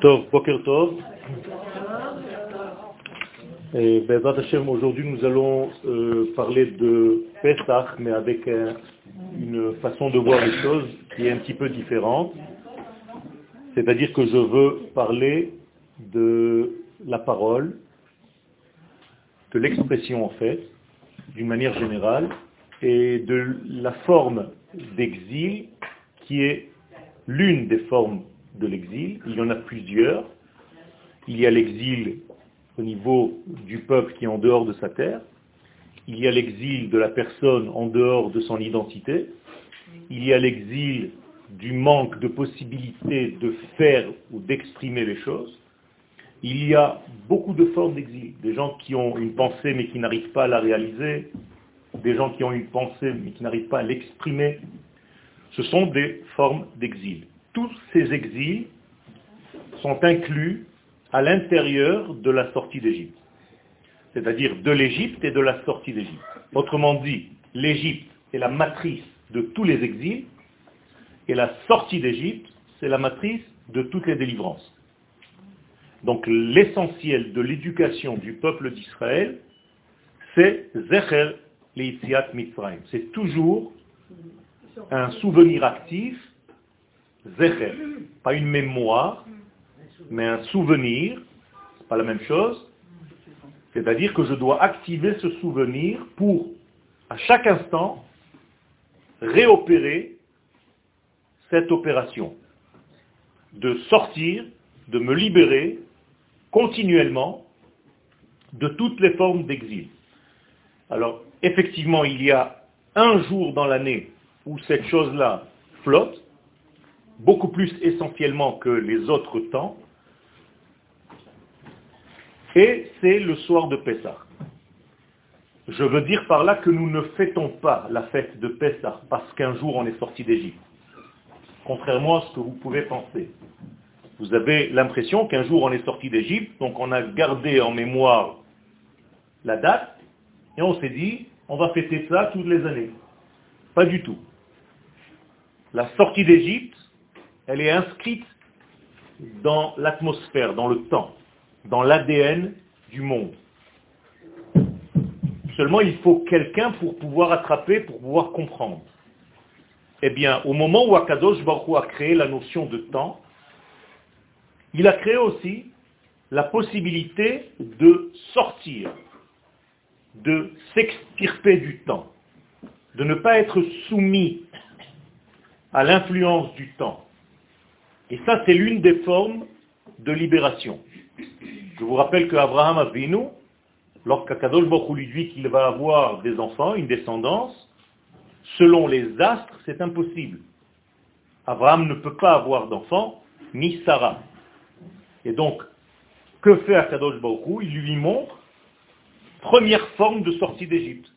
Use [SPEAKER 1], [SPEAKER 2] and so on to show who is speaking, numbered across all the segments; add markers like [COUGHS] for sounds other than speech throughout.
[SPEAKER 1] Tov, Boker Tov. Et Hashem, aujourd'hui nous allons euh, parler de Pesach, mais avec un- une façon de voir les choses qui est un petit peu différente. C'est-à-dire que je veux parler de la parole, de l'expression en fait, d'une manière générale, et de la forme d'exil qui est l'une des formes de l'exil. Il y en a plusieurs. Il y a l'exil au niveau du peuple qui est en dehors de sa terre. Il y a l'exil de la personne en dehors de son identité. Il y a l'exil du manque de possibilité de faire ou d'exprimer les choses. Il y a beaucoup de formes d'exil. Des gens qui ont une pensée mais qui n'arrivent pas à la réaliser. Des gens qui ont une pensée mais qui n'arrivent pas à l'exprimer. Ce sont des formes d'exil. Tous ces exils sont inclus à l'intérieur de la sortie d'Égypte. C'est-à-dire de l'Égypte et de la sortie d'Égypte. Autrement dit, l'Égypte est la matrice de tous les exils et la sortie d'Égypte, c'est la matrice de toutes les délivrances. Donc l'essentiel de l'éducation du peuple d'Israël, c'est Zecher Leitziat Mitzrayim. C'est toujours un souvenir actif, Zecher, pas une mémoire, mais un souvenir, c'est pas la même chose. C'est-à-dire que je dois activer ce souvenir pour, à chaque instant, réopérer cette opération. De sortir, de me libérer continuellement de toutes les formes d'exil. Alors, effectivement, il y a un jour dans l'année où cette chose-là flotte, beaucoup plus essentiellement que les autres temps, et c'est le soir de Pessah. Je veux dire par là que nous ne fêtons pas la fête de Pessah parce qu'un jour on est sorti d'Égypte. Contrairement à ce que vous pouvez penser. Vous avez l'impression qu'un jour on est sorti d'Égypte, donc on a gardé en mémoire la date, et on s'est dit, on va fêter ça toutes les années. Pas du tout. La sortie d'Égypte, elle est inscrite dans l'atmosphère, dans le temps, dans l'ADN du monde. Seulement, il faut quelqu'un pour pouvoir attraper, pour pouvoir comprendre. Eh bien, au moment où Akadosh Baruch a créé la notion de temps, il a créé aussi la possibilité de sortir, de s'extirper du temps, de ne pas être soumis à l'influence du temps. Et ça, c'est l'une des formes de libération. Je vous rappelle qu'Abraham Avinu, lorsqu'Akadosh Baruch Hu lui dit qu'il va avoir des enfants, une descendance, selon les astres, c'est impossible. Abraham ne peut pas avoir d'enfants, ni Sarah. Et donc, que fait Akadosh Baruch Hu? Il lui montre première forme de sortie d'Égypte.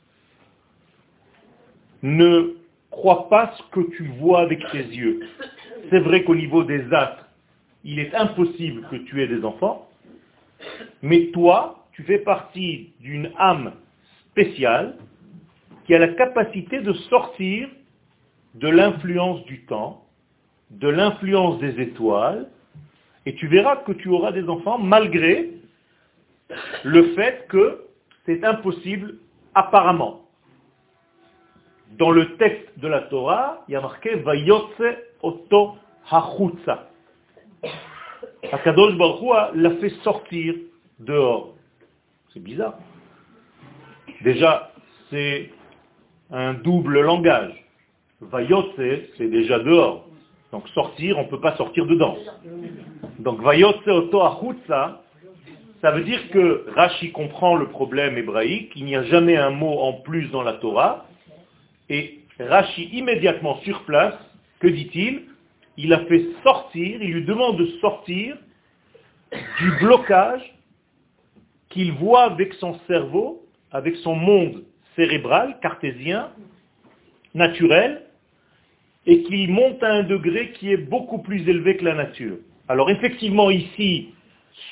[SPEAKER 1] Ne crois pas ce que tu vois avec tes yeux. C'est vrai qu'au niveau des astres, il est impossible que tu aies des enfants, mais toi, tu fais partie d'une âme spéciale qui a la capacité de sortir de l'influence du temps, de l'influence des étoiles, et tu verras que tu auras des enfants malgré le fait que c'est impossible apparemment. Dans le texte de la Torah, il y a marqué Vayotse Oto Hachutza. Akadosh Baruch l'a fait sortir dehors. C'est bizarre. Déjà, c'est un double langage. Vayotse, c'est déjà dehors. Donc sortir, on ne peut pas sortir dedans. Donc Vayotse Oto Hachutza, ça veut dire que Rashi comprend le problème hébraïque, il n'y a jamais un mot en plus dans la Torah, et Rashi immédiatement sur place, que dit-il? Il a fait sortir, il lui demande de sortir du blocage qu'il voit avec son cerveau, avec son monde cérébral, cartésien, naturel, et qu'il monte à un degré qui est beaucoup plus élevé que la nature. Alors effectivement ici,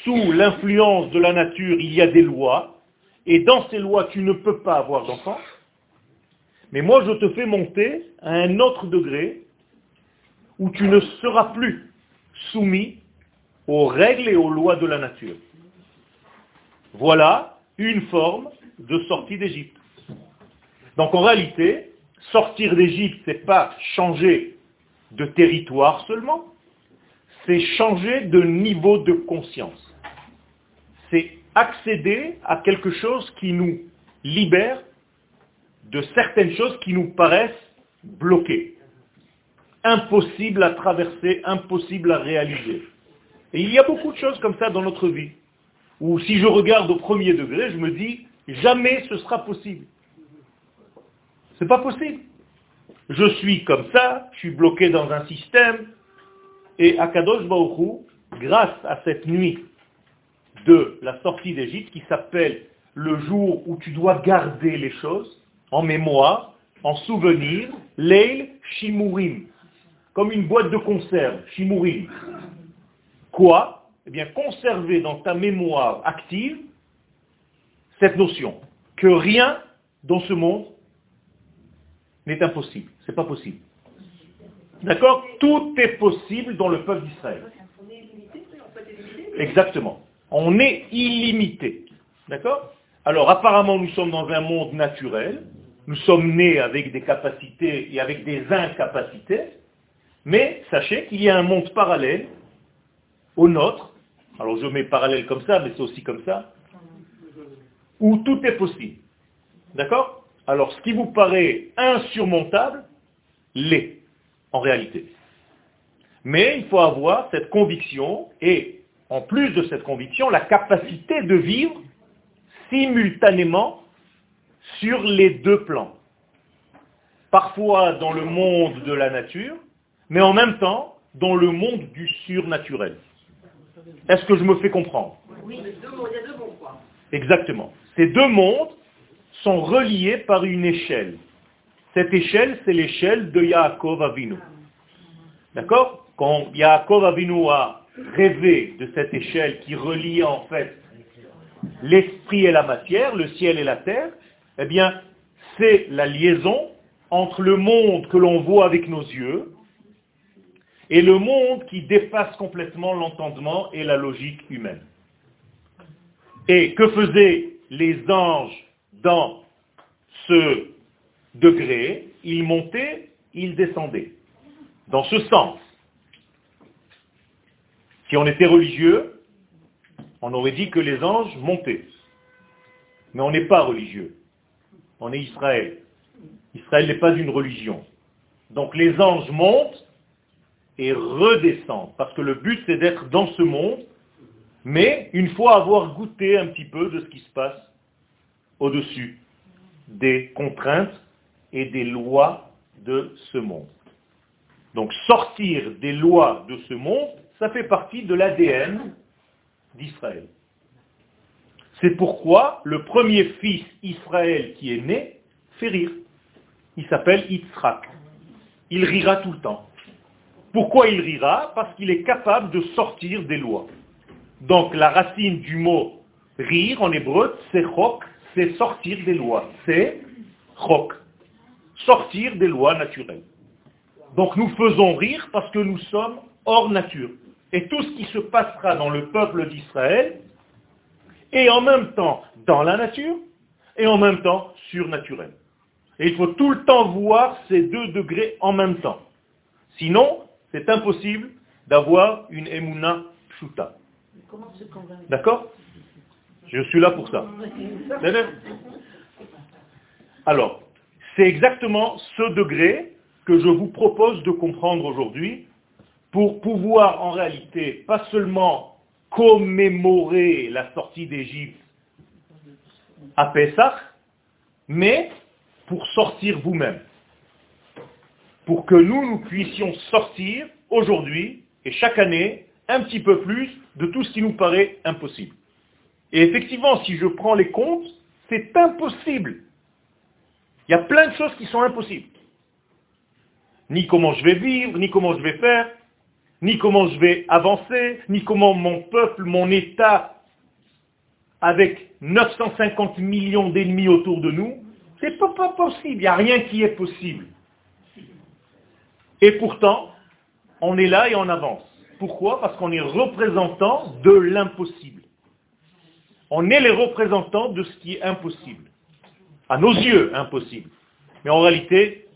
[SPEAKER 1] sous l'influence de la nature, il y a des lois, et dans ces lois, tu ne peux pas avoir d'enfant. Mais moi, je te fais monter à un autre degré où tu ne seras plus soumis aux règles et aux lois de la nature. Voilà une forme de sortie d'Égypte. Donc en réalité, sortir d'Égypte, ce n'est pas changer de territoire seulement, c'est changer de niveau de conscience. C'est accéder à quelque chose qui nous libère de certaines choses qui nous paraissent bloquées, impossibles à traverser, impossibles à réaliser. Et il y a beaucoup de choses comme ça dans notre vie, où si je regarde au premier degré, je me dis, jamais ce sera possible. C'est pas possible. Je suis comme ça, je suis bloqué dans un système, et Akadosh Baruch grâce à cette nuit de la sortie d'Égypte, qui s'appelle le jour où tu dois garder les choses, en mémoire, en souvenir, Leil Shimurim, comme une boîte de conserve, Shimurim. Quoi? Eh bien, conserver dans ta mémoire active cette notion que rien dans ce monde n'est impossible. C'est pas possible. D'accord? Tout est possible dans le peuple d'Israël. Exactement. On est illimité. D'accord? Alors apparemment nous sommes dans un monde naturel, nous sommes nés avec des capacités et avec des incapacités, mais sachez qu'il y a un monde parallèle au nôtre, alors je mets parallèle comme ça, mais c'est aussi comme ça, où tout est possible. D'accord? Alors ce qui vous paraît insurmontable, l'est en réalité. Mais il faut avoir cette conviction et, en plus de cette conviction, la capacité de vivre simultanément sur les deux plans. Parfois dans le monde de la nature, mais en même temps dans le monde du surnaturel. Est-ce que je me fais comprendre?
[SPEAKER 2] Oui, il y a deux mondes, quoi.
[SPEAKER 1] Exactement. Ces deux mondes sont reliés par une échelle. Cette échelle, c'est l'échelle de Yaakov Avinu. D'accord? Quand Yaakov Avinu a rêvé de cette échelle qui relie en fait l'esprit et la matière, le ciel et la terre, eh bien, c'est la liaison entre le monde que l'on voit avec nos yeux et le monde qui dépasse complètement l'entendement et la logique humaine. Et que faisaient les anges dans ce degré? Ils montaient, ils descendaient. Dans ce sens, si on était religieux, on aurait dit que les anges montaient. Mais on n'est pas religieux. On est Israël. Israël n'est pas une religion. Donc les anges montent et redescendent. Parce que le but c'est d'être dans ce monde, mais une fois avoir goûté un petit peu de ce qui se passe au-dessus des contraintes et des lois de ce monde. Donc sortir des lois de ce monde, ça fait partie de l'ADN d'Israël. C'est pourquoi le premier fils Israël qui est né fait rire. Il s'appelle Yitzhak. Il rira tout le temps. Pourquoi il rira? Parce qu'il est capable de sortir des lois. Donc la racine du mot rire en hébreu, c'est chok, c'est sortir des lois. C'est chok. Sortir des lois naturelles. Donc nous faisons rire parce que nous sommes hors nature. Et tout ce qui se passera dans le peuple d'Israël est en même temps dans la nature et en même temps surnaturel. Et il faut tout le temps voir ces deux degrés en même temps. Sinon, c'est impossible d'avoir une emuna pshuta. D'accord? Je suis là pour ça. Alors, c'est exactement ce degré que je vous propose de comprendre aujourd'hui pour pouvoir en réalité pas seulement commémorer la sortie d'Égypte à Pessah, mais pour sortir vous-même. Pour que nous, nous puissions sortir aujourd'hui et chaque année un petit peu plus de tout ce qui nous paraît impossible. Et effectivement, si je prends les comptes, c'est impossible. Il y a plein de choses qui sont impossibles ni comment je vais vivre, ni comment je vais faire, ni comment je vais avancer, ni comment mon peuple, mon État, avec 950 millions d'ennemis autour de nous, c'est pas, pas possible, il n'y a rien qui est possible. Et pourtant, on est là et on avance. Pourquoi? Parce qu'on est représentant de l'impossible. On est les représentants de ce qui est impossible. À nos yeux, impossible. Mais en réalité,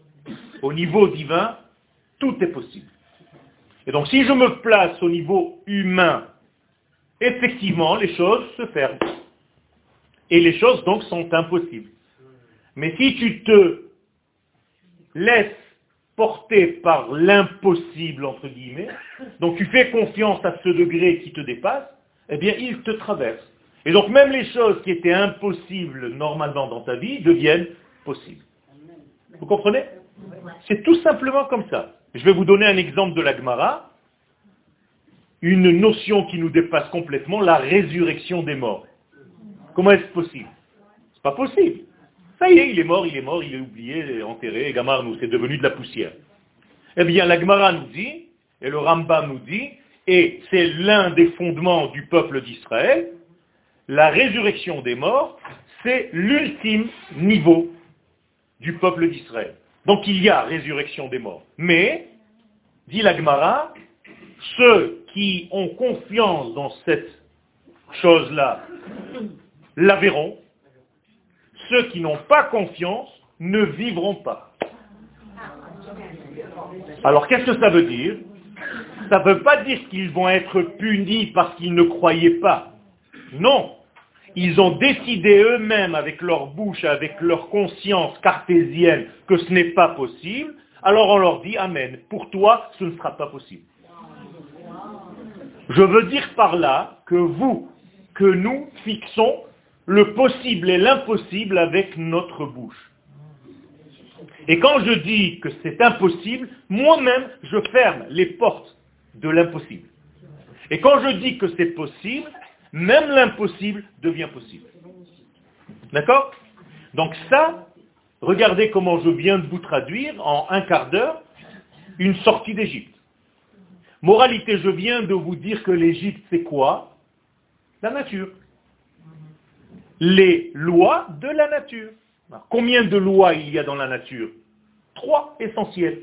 [SPEAKER 1] au niveau divin, tout est possible. Et donc si je me place au niveau humain, effectivement, les choses se ferment. Et les choses donc sont impossibles. Mais si tu te laisses porter par l'impossible, entre guillemets, donc tu fais confiance à ce degré qui te dépasse, eh bien il te traverse. Et donc même les choses qui étaient impossibles normalement dans ta vie deviennent possibles. Vous comprenez? C'est tout simplement comme ça. Je vais vous donner un exemple de l'Agmara, une notion qui nous dépasse complètement, la résurrection des morts. Comment est-ce possible? C'est pas possible. Ça y est, il est mort, il est mort, il est oublié, enterré, Gamar nous, c'est devenu de la poussière. Eh bien, l'Agmara nous dit, et le Rambam nous dit, et c'est l'un des fondements du peuple d'Israël, la résurrection des morts, c'est l'ultime niveau du peuple d'Israël. Donc il y a résurrection des morts. Mais, dit l'Agmara, ceux qui ont confiance dans cette chose-là la verront. Ceux qui n'ont pas confiance ne vivront pas. Alors qu'est-ce que ça veut dire? Ça ne veut pas dire qu'ils vont être punis parce qu'ils ne croyaient pas. Non. Ils ont décidé eux-mêmes avec leur bouche, avec leur conscience cartésienne que ce n'est pas possible. Alors on leur dit Amen. Pour toi, ce ne sera pas possible. Je veux dire par là que vous, que nous fixons le possible et l'impossible avec notre bouche. Et quand je dis que c'est impossible, moi-même, je ferme les portes de l'impossible. Et quand je dis que c'est possible, même l'impossible devient possible. D'accord? Donc ça, regardez comment je viens de vous traduire en un quart d'heure une sortie d'Égypte. Moralité, je viens de vous dire que l'Égypte, c'est quoi? La nature. Les lois de la nature. combien de lois il y a dans la nature? Trois essentielles.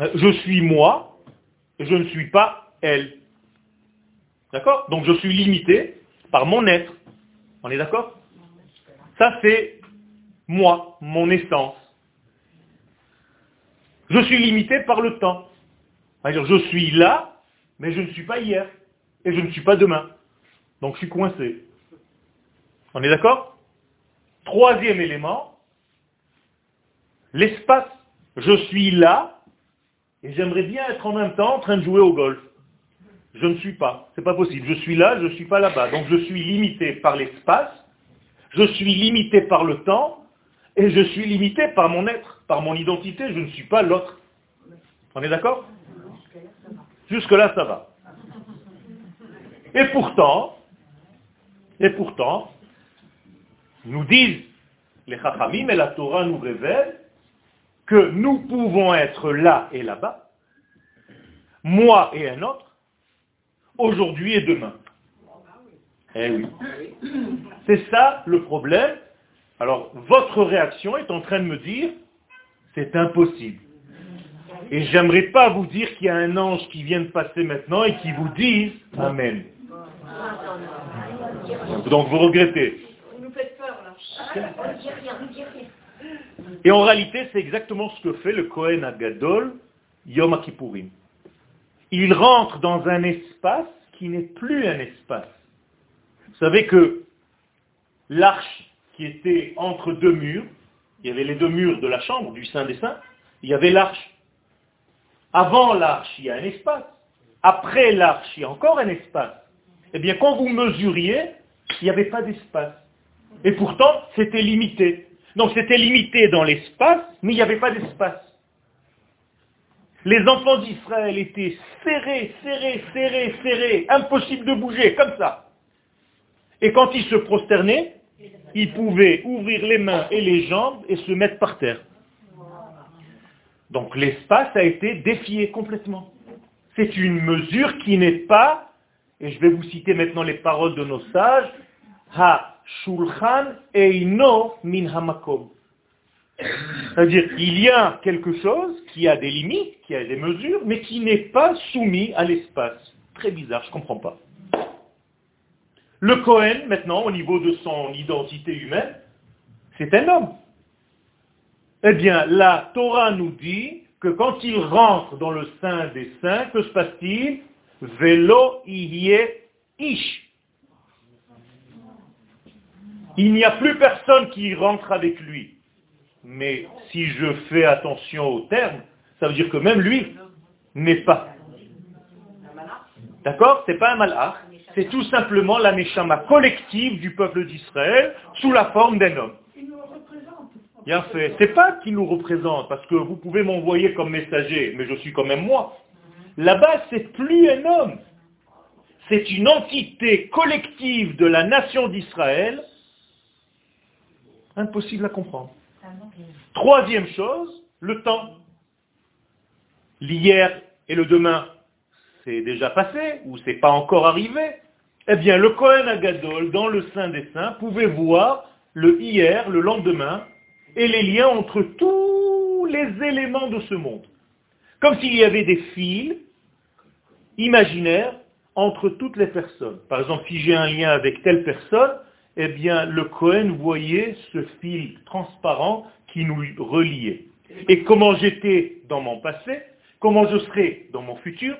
[SPEAKER 1] Euh, je suis moi, et je ne suis pas elle. D'accord? Donc je suis limité par mon être. On est d'accord? Ça c'est moi, mon essence. Je suis limité par le temps. C'est-à-dire, je suis là, mais je ne suis pas hier, et je ne suis pas demain. Donc je suis coincé. On est d'accord? Troisième élément, l'espace. Je suis là, et j'aimerais bien être en même temps en train de jouer au golf. Je ne suis pas. C'est pas possible. Je suis là, je ne suis pas là-bas. Donc je suis limité par l'espace, je suis limité par le temps, et je suis limité par mon être, par mon identité. Je ne suis pas l'autre. On est d'accord? Jusque-là, ça va. Et pourtant, et pourtant, nous disent les Chachamim et la Torah nous révèle que nous pouvons être là et là-bas, moi et un autre, aujourd'hui et demain. Eh oui. C'est ça le problème. Alors, votre réaction est en train de me dire, c'est impossible. Et j'aimerais pas vous dire qu'il y a un ange qui vient de passer maintenant et qui vous dise Amen. Donc vous regrettez. Et en réalité, c'est exactement ce que fait le Kohen Agadol Yom Kippourim. Il rentre dans un espace qui n'est plus un espace. Vous savez que l'arche qui était entre deux murs, il y avait les deux murs de la chambre, du Saint des Saints, il y avait l'arche. Avant l'arche, il y a un espace. Après l'arche, il y a encore un espace. Eh bien, quand vous mesuriez, il n'y avait pas d'espace. Et pourtant, c'était limité. Donc c'était limité dans l'espace, mais il n'y avait pas d'espace. Les enfants d'Israël étaient serrés, serrés, serrés, serrés, impossible de bouger, comme ça. Et quand ils se prosternaient, ils pouvaient ouvrir les mains et les jambes et se mettre par terre. Donc l'espace a été défié complètement. C'est une mesure qui n'est pas, et je vais vous citer maintenant les paroles de nos sages, ha shulchan eino min hamakom. C'est-à-dire, il y a quelque chose qui a des limites, qui a des mesures, mais qui n'est pas soumis à l'espace. Très bizarre, je ne comprends pas. Le Cohen, maintenant, au niveau de son identité humaine, c'est un homme. Eh bien, la Torah nous dit que quand il rentre dans le sein des saints, que se passe-t-il? Velo ish. Il n'y a plus personne qui rentre avec lui. Mais si je fais attention au terme, ça veut dire que même lui n'est pas. D'accord? C'est pas un malach, c'est tout simplement la neshama collective du peuple d'Israël sous la forme d'un homme. Bien fait. C'est pas qui nous représente, parce que vous pouvez m'envoyer comme messager, mais je suis quand même moi. Là-bas, c'est plus un homme. C'est une entité collective de la nation d'Israël. Impossible à comprendre. Troisième chose, le temps. L'hier et le demain, c'est déjà passé ou c'est pas encore arrivé? Eh bien, le Kohen Agadol, dans le Saint des Saints, pouvait voir le hier, le lendemain, et les liens entre tous les éléments de ce monde. Comme s'il y avait des fils imaginaires entre toutes les personnes. Par exemple, si j'ai un lien avec telle personne, eh bien, le Cohen voyait ce fil transparent qui nous reliait. Et comment j'étais dans mon passé, comment je serai dans mon futur,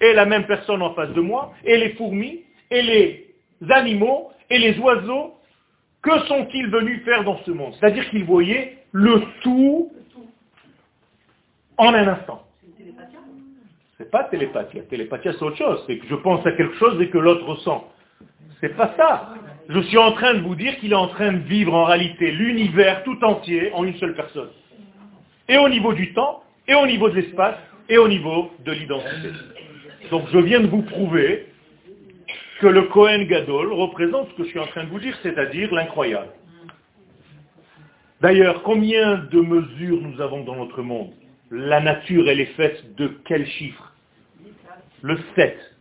[SPEAKER 1] et la même personne en face de moi, et les fourmis, et les animaux, et les oiseaux, que sont-ils venus faire dans ce monde? C'est-à-dire qu'ils voyaient le tout en un instant. C'est pas télépathie. Télépathie, c'est autre chose. C'est que je pense à quelque chose et que l'autre ressent. C'est pas ça. Je suis en train de vous dire qu'il est en train de vivre en réalité l'univers tout entier en une seule personne. Et au niveau du temps, et au niveau de l'espace, et au niveau de l'identité. Donc je viens de vous prouver que le Kohen Gadol représente ce que je suis en train de vous dire, c'est-à-dire l'incroyable. D'ailleurs, combien de mesures nous avons dans notre monde? La nature, elle est faite de quel chiffre Le 7.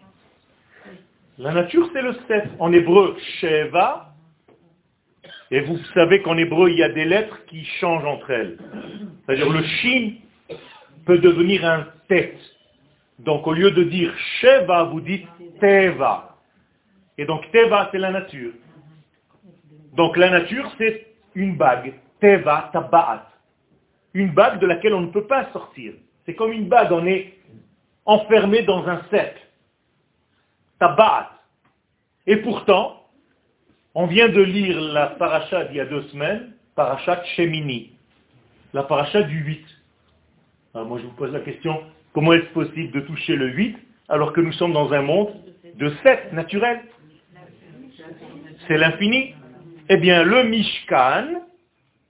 [SPEAKER 1] La nature, c'est le 7. En hébreu, Sheva. Et vous savez qu'en hébreu, il y a des lettres qui changent entre elles. C'est-à-dire le Shin peut devenir un tête. Donc au lieu de dire Sheva, vous dites Teva. Et donc Teva, c'est la nature. Donc la nature, c'est une bague. Teva, tabaat. Une bague de laquelle on ne peut pas sortir. C'est comme une bague, on est enfermé dans un cercle. Tabaat. Et pourtant, on vient de lire la paracha d'il y a deux semaines, paracha Shemini, la paracha du 8. Alors moi je vous pose la question, comment est-ce possible de toucher le 8 alors que nous sommes dans un monde de 7 naturel c'est l'infini. Eh bien, le Mishkan,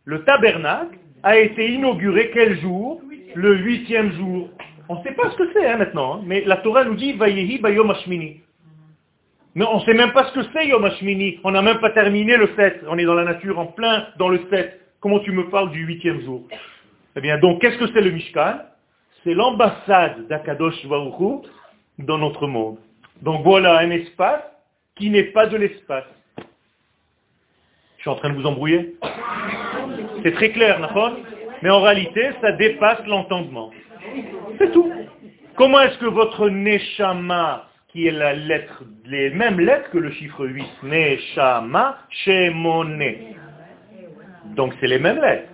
[SPEAKER 1] le tabernacle, a été inauguré quel jour? Le huitième jour. On ne sait pas ce que c'est hein, maintenant, hein, mais la Torah nous dit Vayehi Bayom Hashmini. Mais on ne sait même pas ce que c'est Yom Hashmini. On n'a même pas terminé le 7. On est dans la nature, en plein dans le 7. Comment tu me parles du huitième jour? Eh bien, donc, qu'est-ce que c'est le Mishkan? C'est l'ambassade d'Akadosh Varuchu dans notre monde. Donc voilà un espace qui n'est pas de l'espace. Je suis en train de vous embrouiller C'est très clair, d'accord Mais en réalité, ça dépasse l'entendement. C'est tout. Comment est-ce que votre Neshama, qui est la lettre, les mêmes lettres que le chiffre 8, Neshama, Shemone. Donc c'est les mêmes lettres.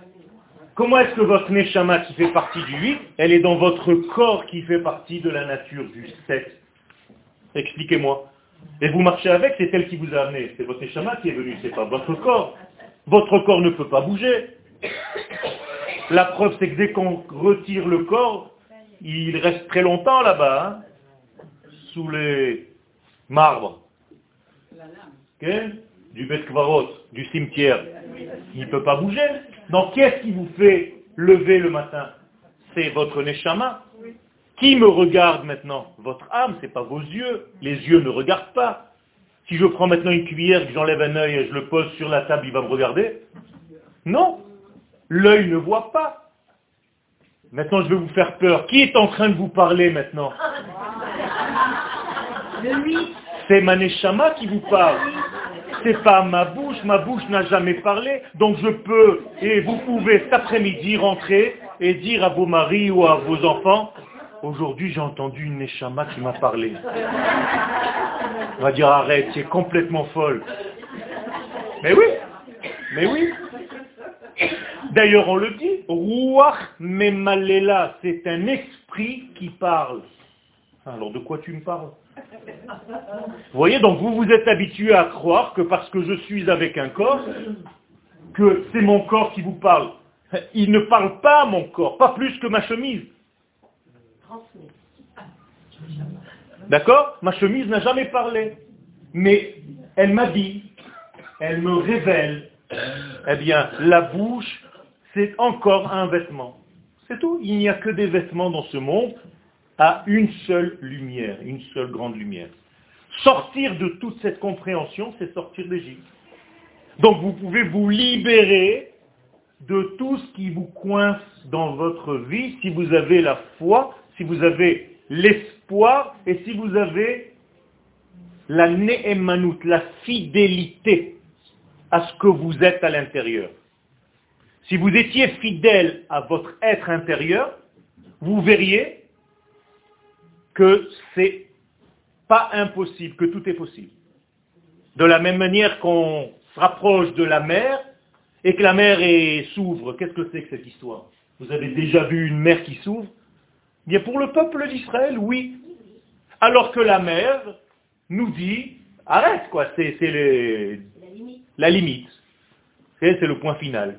[SPEAKER 1] Comment est-ce que votre Neshama qui fait partie du 8, elle est dans votre corps qui fait partie de la nature du 7 Expliquez-moi. Et vous marchez avec, c'est elle qui vous a amené. C'est votre Neshama qui est venu, c'est pas votre corps. Votre corps ne peut pas bouger. La preuve, c'est que dès qu'on retire le corps, il reste très longtemps là-bas, hein, sous les marbres. du Bet du cimetière. Il ne peut pas bouger. Donc qu'est-ce qui vous fait lever le matin? C'est votre Neshama? Qui me regarde maintenant? Votre âme, ce n'est pas vos yeux. Les yeux ne regardent pas. Si je prends maintenant une cuillère, que j'enlève un œil et je le pose sur la table, il va me regarder? Non. L'œil ne voit pas. Maintenant, je vais vous faire peur. Qui est en train de vous parler maintenant? C'est Maneshama qui vous parle. c'est pas ma bouche, ma bouche n'a jamais parlé, donc je peux, et vous pouvez cet après-midi rentrer et dire à vos maris ou à vos enfants, aujourd'hui j'ai entendu une Neshama qui m'a parlé. On va dire arrête, c'est complètement folle. Mais oui, mais oui. D'ailleurs on le dit, Ruach Memalela, c'est un esprit qui parle. Alors de quoi tu me parles? Vous voyez, donc vous vous êtes habitué à croire que parce que je suis avec un corps, que c'est mon corps qui vous parle. Il ne parle pas mon corps, pas plus que ma chemise. D'accord? Ma chemise n'a jamais parlé. Mais elle m'a dit, elle me révèle, eh bien, la bouche, c'est encore un vêtement. C'est tout. Il n'y a que des vêtements dans ce monde à une seule lumière, une seule grande lumière. Sortir de toute cette compréhension, c'est sortir d'Égypte. Donc vous pouvez vous libérer de tout ce qui vous coince dans votre vie si vous avez la foi, si vous avez l'espoir et si vous avez la ne'emanout, la fidélité à ce que vous êtes à l'intérieur. Si vous étiez fidèle à votre être intérieur, vous verriez que c'est pas impossible, que tout est possible. De la même manière qu'on se rapproche de la mer et que la mer s'ouvre, qu'est-ce que c'est que cette histoire? Vous avez déjà vu une mer qui s'ouvre? Bien pour le peuple d'Israël, oui. Alors que la mer nous dit, arrête quoi, c'est la limite. C'est le point final.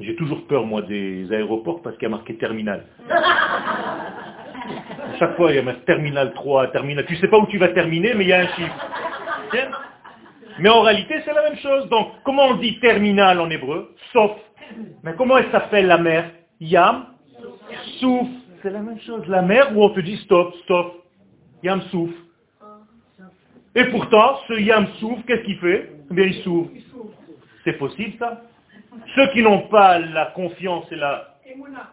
[SPEAKER 1] J'ai toujours peur, moi, des aéroports parce qu'il y a marqué terminal. [LAUGHS] Chaque fois, il y a terminal 3, terminal. Tu sais pas où tu vas terminer, mais il y a un chiffre. Mais en réalité, c'est la même chose. Donc, comment on dit terminal en hébreu? Sauf. Mais comment elle s'appelle la mer? Yam Souf. C'est la même chose. La mer où on te dit stop, stop. Yam Souf. Et pourtant, ce Yam Souf, qu'est-ce qu'il fait? Eh bien, il s'ouvre. C'est possible ça? Ceux qui n'ont pas la confiance et la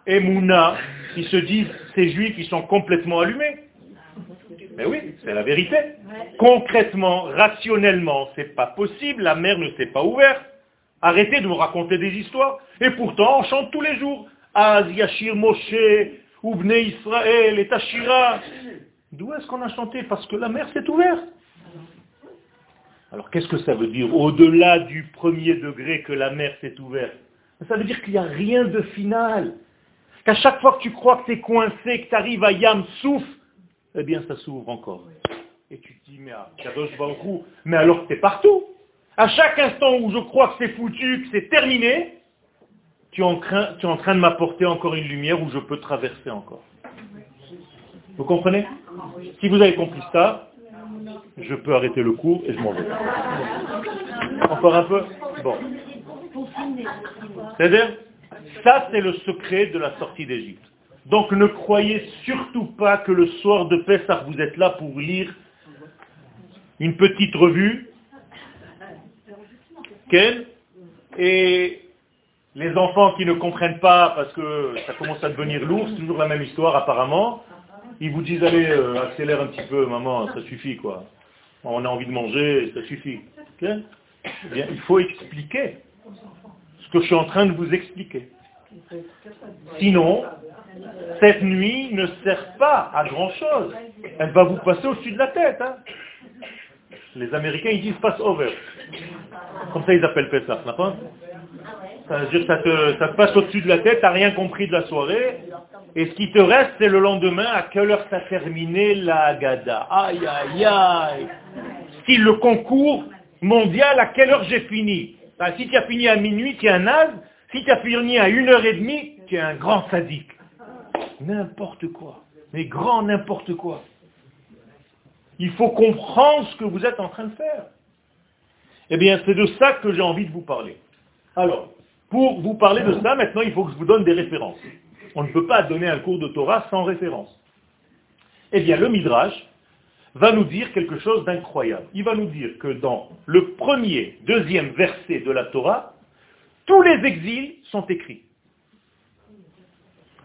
[SPEAKER 1] Emouna, qui se disent, ces juifs, qui sont complètement allumés. Mais oui, c'est la vérité. Concrètement, rationnellement, c'est pas possible, la mer ne s'est pas ouverte. Arrêtez de nous raconter des histoires. Et pourtant, on chante tous les jours. Az Yashir Moshe, Oubne Israël, et Tashira. D'où est-ce qu'on a chanté Parce que la mer s'est ouverte. Alors qu'est-ce que ça veut dire Au-delà du premier degré que la mer s'est ouverte, ça veut dire qu'il n'y a rien de final. Qu'à chaque fois que tu crois que tu es coincé, que tu arrives à Yam Souf, eh bien ça s'ouvre encore. Et tu te dis, mais, à mais alors que tu es partout. À chaque instant où je crois que c'est foutu, que c'est terminé, tu es en train de m'apporter encore une lumière où je peux traverser encore. Vous comprenez? Si vous avez compris ça, je peux arrêter le cours et je m'en vais. Encore un peu? Bon. C'est-à-dire, ça c'est le secret de la sortie d'Égypte. Donc ne croyez surtout pas que le soir de Pessah, vous êtes là pour lire une petite revue. Et les enfants qui ne comprennent pas parce que ça commence à devenir lourd, c'est toujours la même histoire apparemment, ils vous disent allez, euh, accélère un petit peu, maman, ça suffit quoi. On a envie de manger, ça suffit. Eh il faut expliquer ce que je suis en train de vous expliquer. Sinon, cette nuit ne sert pas à grand-chose. Elle va vous passer au-dessus de la tête. Hein. Les Américains, ils disent pass over. Comme ça, ils appellent ça. Ça veut dire ça te, ça te passe au-dessus de la tête, tu n'as rien compris de la soirée. Et ce qui te reste, c'est le lendemain, à quelle heure t'as terminé la Gada. Aïe, aïe, aïe. Si le concours mondial, à quelle heure j'ai fini? Si tu as fini à minuit, tu es un naze. Si tu as fini à une heure et demie, tu es un grand sadique. N'importe quoi. Mais grand n'importe quoi. Il faut comprendre ce que vous êtes en train de faire. Eh bien, c'est de ça que j'ai envie de vous parler. Alors, pour vous parler de ça, maintenant, il faut que je vous donne des références. On ne peut pas donner un cours de Torah sans référence. Eh bien, le Midrash va nous dire quelque chose d'incroyable. Il va nous dire que dans le premier, deuxième verset de la Torah, tous les exils sont écrits.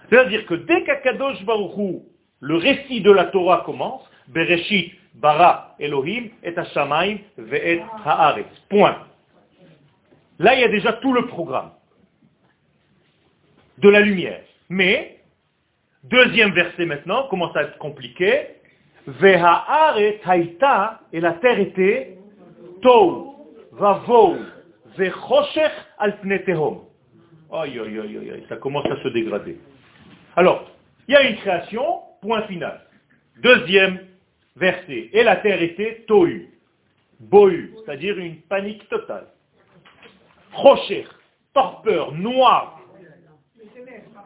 [SPEAKER 1] C'est-à-dire que dès qu'Akadosh Baruchou, le récit de la Torah commence, Bereshit bara Elohim et Hashamayim ve'et haaretz. Point. Là, il y a déjà tout le programme de la lumière. Mais, deuxième verset maintenant, commence à être compliqué. Et la terre était Tou, Vavou, Ve'choshech. Aïe, aïe, aïe, aïe, ça commence à se dégrader. Alors, il y a une création, point final. Deuxième verset. Et la terre était tohu, bohu, c'est-à-dire une panique totale. Rocher, torpeur, noir,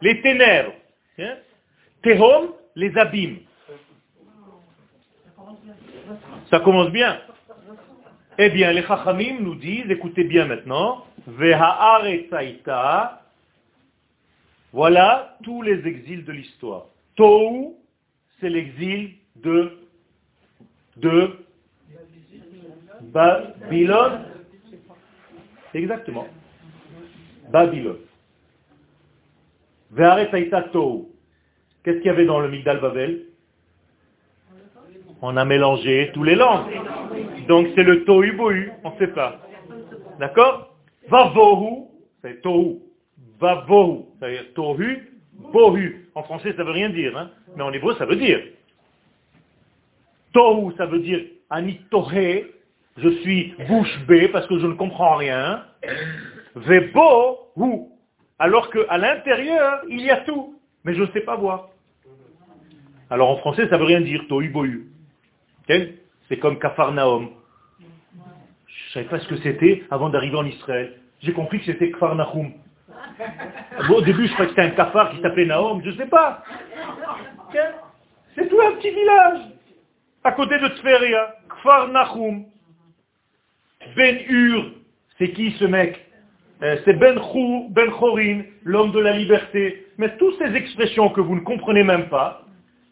[SPEAKER 1] les ténèbres. Hein? Tehom, les abîmes. Ça commence bien. Eh bien, les Chachamim nous disent, écoutez bien maintenant, voilà tous les exils de l'histoire. Tohu, c'est l'exil de, de Babylone. Exactement. Babylone. Qu'est-ce qu'il y avait dans le Migdal Babel? On a mélangé tous les langues. Donc c'est le Tohu Bohu, on ne sait pas. D'accord? Vavohu, c'est Tohu. Vavohu, c'est-à-dire Tohu, Bohu. En français, ça ne veut rien dire, hein, mais en hébreu, ça veut dire. Tohu, ça veut dire Anitohe, je suis bouche bée parce que je ne comprends rien. Vebohu, alors qu'à l'intérieur, il y a tout, mais je ne sais pas voir. Alors en français, ça veut rien dire, Tohu Bohu. C'est comme Kafarnaum. Je ne savais pas ce que c'était avant d'arriver en Israël. J'ai compris que c'était Kfar Nahum. au début, je croyais que c'était un cafard qui s'appelait Nahum, je ne sais pas. C'est tout un petit village, à côté de Tveria, Kfar Nahum. Ben Ur, c'est qui ce mec? Euh, C'est Ben Chou, Ben Chorin, l'homme de la liberté. Mais toutes ces expressions que vous ne comprenez même pas,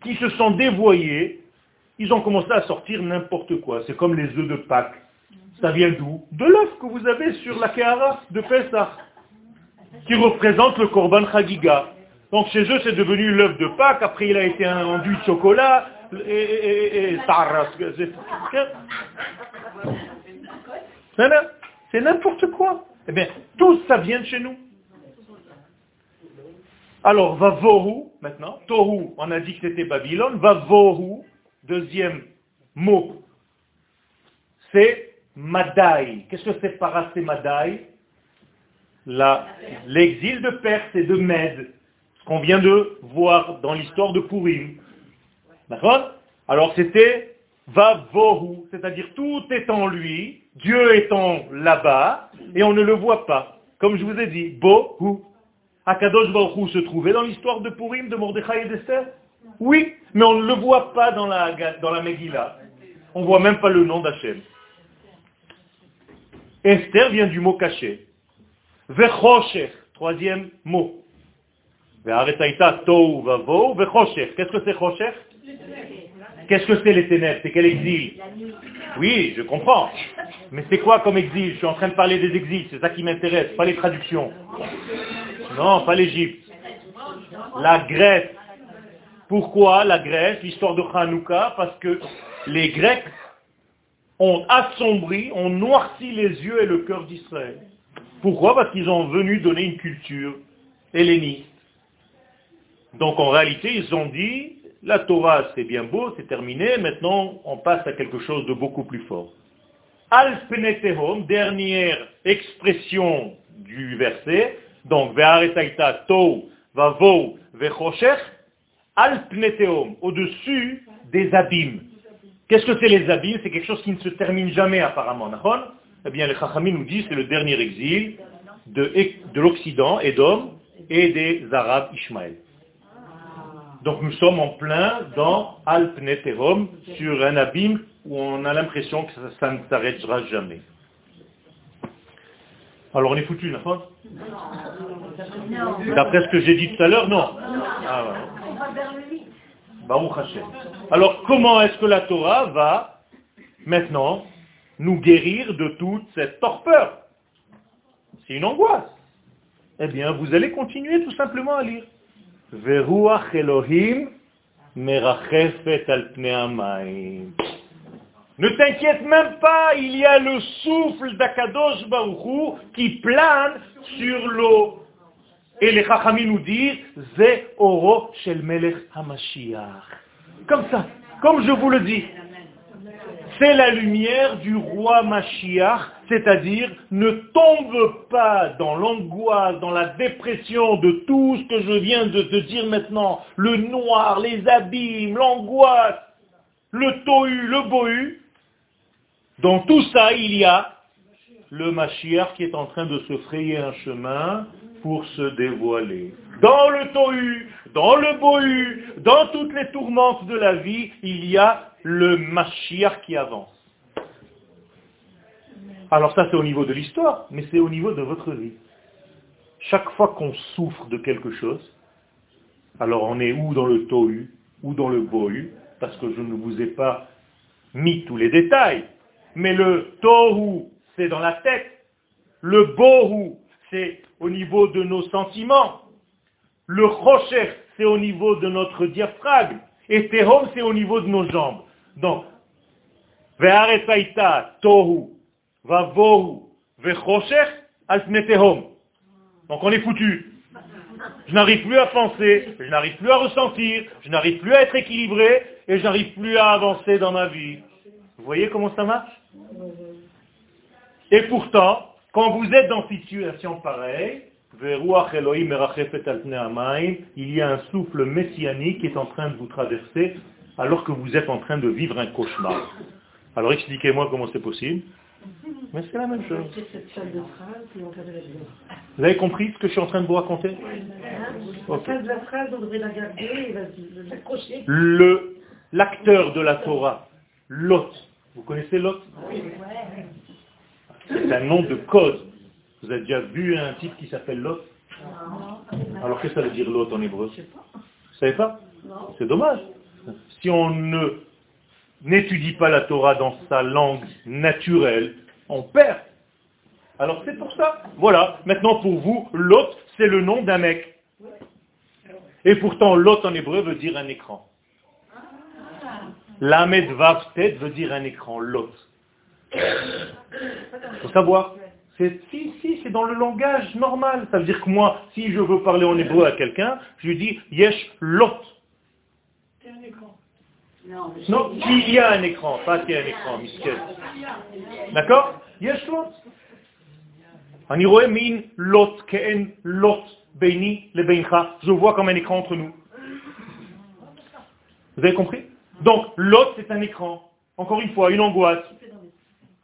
[SPEAKER 1] qui se sont dévoyées, ils ont commencé à sortir n'importe quoi. C'est comme les œufs de Pâques. Ça vient d'où De l'œuf que vous avez sur la Kehara de Pessah, qui représente le Korban Chagiga. Donc chez eux, c'est devenu l'œuf de Pâques, après il a été enduit de chocolat, et, et, c'est n'importe quoi. Eh bien, tout ça vient de chez nous. Alors, va vohu, maintenant, tohu, on a dit que c'était Babylone, va vohu, deuxième mot, c'est Madai. Qu'est-ce que c'est Parasé Madai? L'exil de Perse et de Mède, ce qu'on vient de voir dans l'histoire de Purim. D'accord? Alors c'était Vavohu, c'est-à-dire tout est en lui, Dieu étant là-bas, et on ne le voit pas. Comme je vous ai dit, Bohu. Akadosh Baruch se trouvait dans l'histoire de Purim, de Mordechai et d'Esther? Oui, mais on ne le voit pas dans la, dans la Megillah. On ne voit même pas le nom d'Hachem. Esther vient du mot caché. Vechosher, troisième mot. Qu'est-ce que c'est Chosher Qu'est-ce que c'est les ténèbres? C'est quel exil? Oui, je comprends. Mais c'est quoi comme exil? Je suis en train de parler des exils, c'est ça qui m'intéresse, pas les traductions. Non, pas l'Égypte. La Grèce. Pourquoi la Grèce L'histoire de Hanouka? Parce que les Grecs ont assombri, ont noirci les yeux et le cœur d'Israël. Pourquoi? Parce qu'ils ont venu donner une culture helléniste. Donc en réalité, ils ont dit, la Torah c'est bien beau, c'est terminé, maintenant on passe à quelque chose de beaucoup plus fort. al dernière expression du verset, donc Ve'aretaita tou vavo ve'choshech, al au-dessus des abîmes. Qu'est-ce que c'est les abîmes? C'est quelque chose qui ne se termine jamais apparemment. Eh bien, les Chachamim nous disent que c'est le dernier exil de, de l'Occident, Edom, et des Arabes Ishmaël. Donc nous sommes en plein dans Alpneterom, sur un abîme où on a l'impression que ça, ne s'arrêtera jamais. Alors on est foutu, n'est-ce D'après ce que j'ai dit tout à l'heure, non. Ah, alors comment est-ce que la Torah va maintenant nous guérir de toute cette torpeur? C'est une angoisse. Eh bien, vous allez continuer tout simplement à lire. Ne t'inquiète même pas, il y a le souffle d'Akadosh Baruchou qui plane sur l'eau. Et les Chachamim nous disent, Ze oro shel melech hamashiach. Comme ça, comme je vous le dis. C'est la lumière du roi Mashiach, c'est-à-dire ne tombe pas dans l'angoisse, dans la dépression de tout ce que je viens de te dire maintenant, le noir, les abîmes, l'angoisse, le tohu, le bohu. Dans tout ça, il y a le Mashiach qui est en train de se frayer un chemin pour se dévoiler. Dans le tohu, dans le bohu, dans toutes les tourmentes de la vie, il y a le Mashiach qui avance. Alors ça c'est au niveau de l'histoire, mais c'est au niveau de votre vie. Chaque fois qu'on souffre de quelque chose, alors on est ou dans le tohu, ou dans le bohu, parce que je ne vous ai pas mis tous les détails, mais le tohu, c'est dans la tête, le bohu, c'est au niveau de nos sentiments, le rocher, c'est au niveau de notre diaphragme, et tehom, c'est au niveau de nos jambes. Donc, tohu, Donc on est foutu. Je n'arrive plus à penser, je n'arrive plus à ressentir, je n'arrive plus à être équilibré, et je n'arrive plus à avancer dans ma vie. Vous voyez comment ça marche? Et pourtant, quand vous êtes dans une situation pareille, il y a un souffle messianique qui est en train de vous traverser alors que vous êtes en train de vivre un cauchemar. Alors expliquez-moi comment c'est possible. Mais c'est la même chose. Vous avez compris ce que je suis en train de vous raconter? Le L'acteur de la Torah, Lot. Vous connaissez Lot? C'est un nom de code. Vous avez déjà vu un type qui s'appelle Lot Alors qu'est-ce que ça veut dire Lot en hébreu Vous savez pas C'est dommage si on ne n'étudie pas la Torah dans sa langue naturelle, on perd. Alors c'est pour ça. Voilà. Maintenant pour vous, Lot, c'est le nom d'un mec. Et pourtant, Lot en hébreu veut dire un écran. Lamed Vavtet veut dire un écran, Lot. Il [COUGHS] faut savoir. Si, si, c'est dans le langage normal. Ça veut dire que moi, si je veux parler en hébreu à quelqu'un, je lui dis Yesh Lot. Non, il y a un écran, pas qu'il y a un écran, miskel. D'accord? Yesh lot. lot ke'en lot beini. Je vois comme un écran entre nous. Vous avez compris? Donc, lot, c'est un écran. Encore une fois, une angoisse.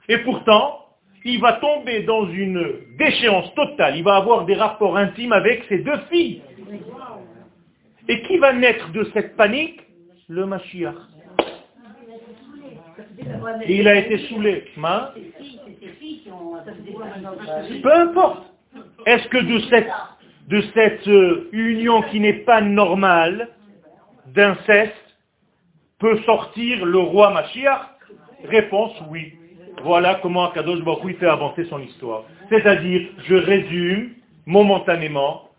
[SPEAKER 1] Et pourtant, il va tomber dans une déchéance totale. Il va avoir des rapports intimes avec ses deux filles. Et qui va naître de cette panique Le Mashiach il a été saoulé. Peu importe. Est-ce que de cette, de cette euh, union qui n'est pas normale, d'inceste, peut sortir le roi Mashiach? Réponse oui. Voilà comment Akadosh Baruch fait avancer son histoire. C'est-à-dire, je résume momentanément,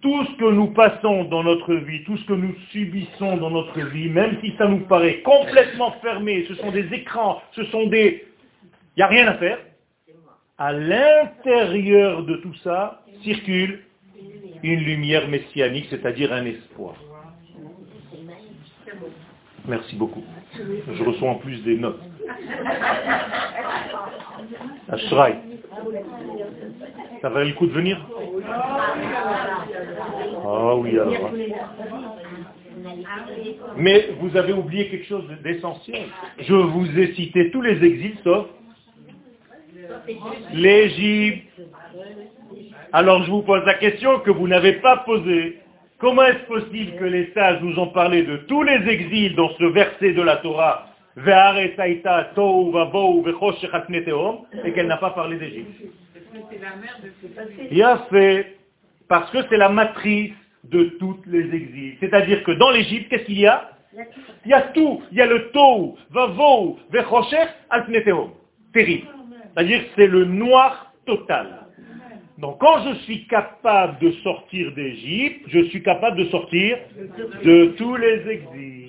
[SPEAKER 1] tout ce que nous passons dans notre vie, tout ce que nous subissons dans notre vie, même si ça nous paraît complètement fermé, ce sont des écrans, ce sont des... Il n'y a rien à faire. À l'intérieur de tout ça circule une lumière messianique, c'est-à-dire un espoir. Merci beaucoup. Je reçois en plus des notes. Ashray. Ça valait le coup de venir Ah oui. Mais vous avez oublié quelque chose d'essentiel. Je vous ai cité tous les exils sauf l'Égypte. Alors je vous pose la question que vous n'avez pas posée. Comment est-ce possible que les sages nous ont parlé de tous les exils dans ce verset de la Torah et qu'elle n'a pas parlé d'Égypte fait, parce que c'est la matrice de toutes les exils. C'est-à-dire que dans l'Égypte, qu'est-ce qu'il y a? Il y a tout. Il y a le Tou, Vavou, Vechoshech, Alpneteom. Terrible. C'est-à-dire que c'est le noir total. Donc quand je suis capable de sortir d'Égypte, je suis capable de sortir de tous les exils.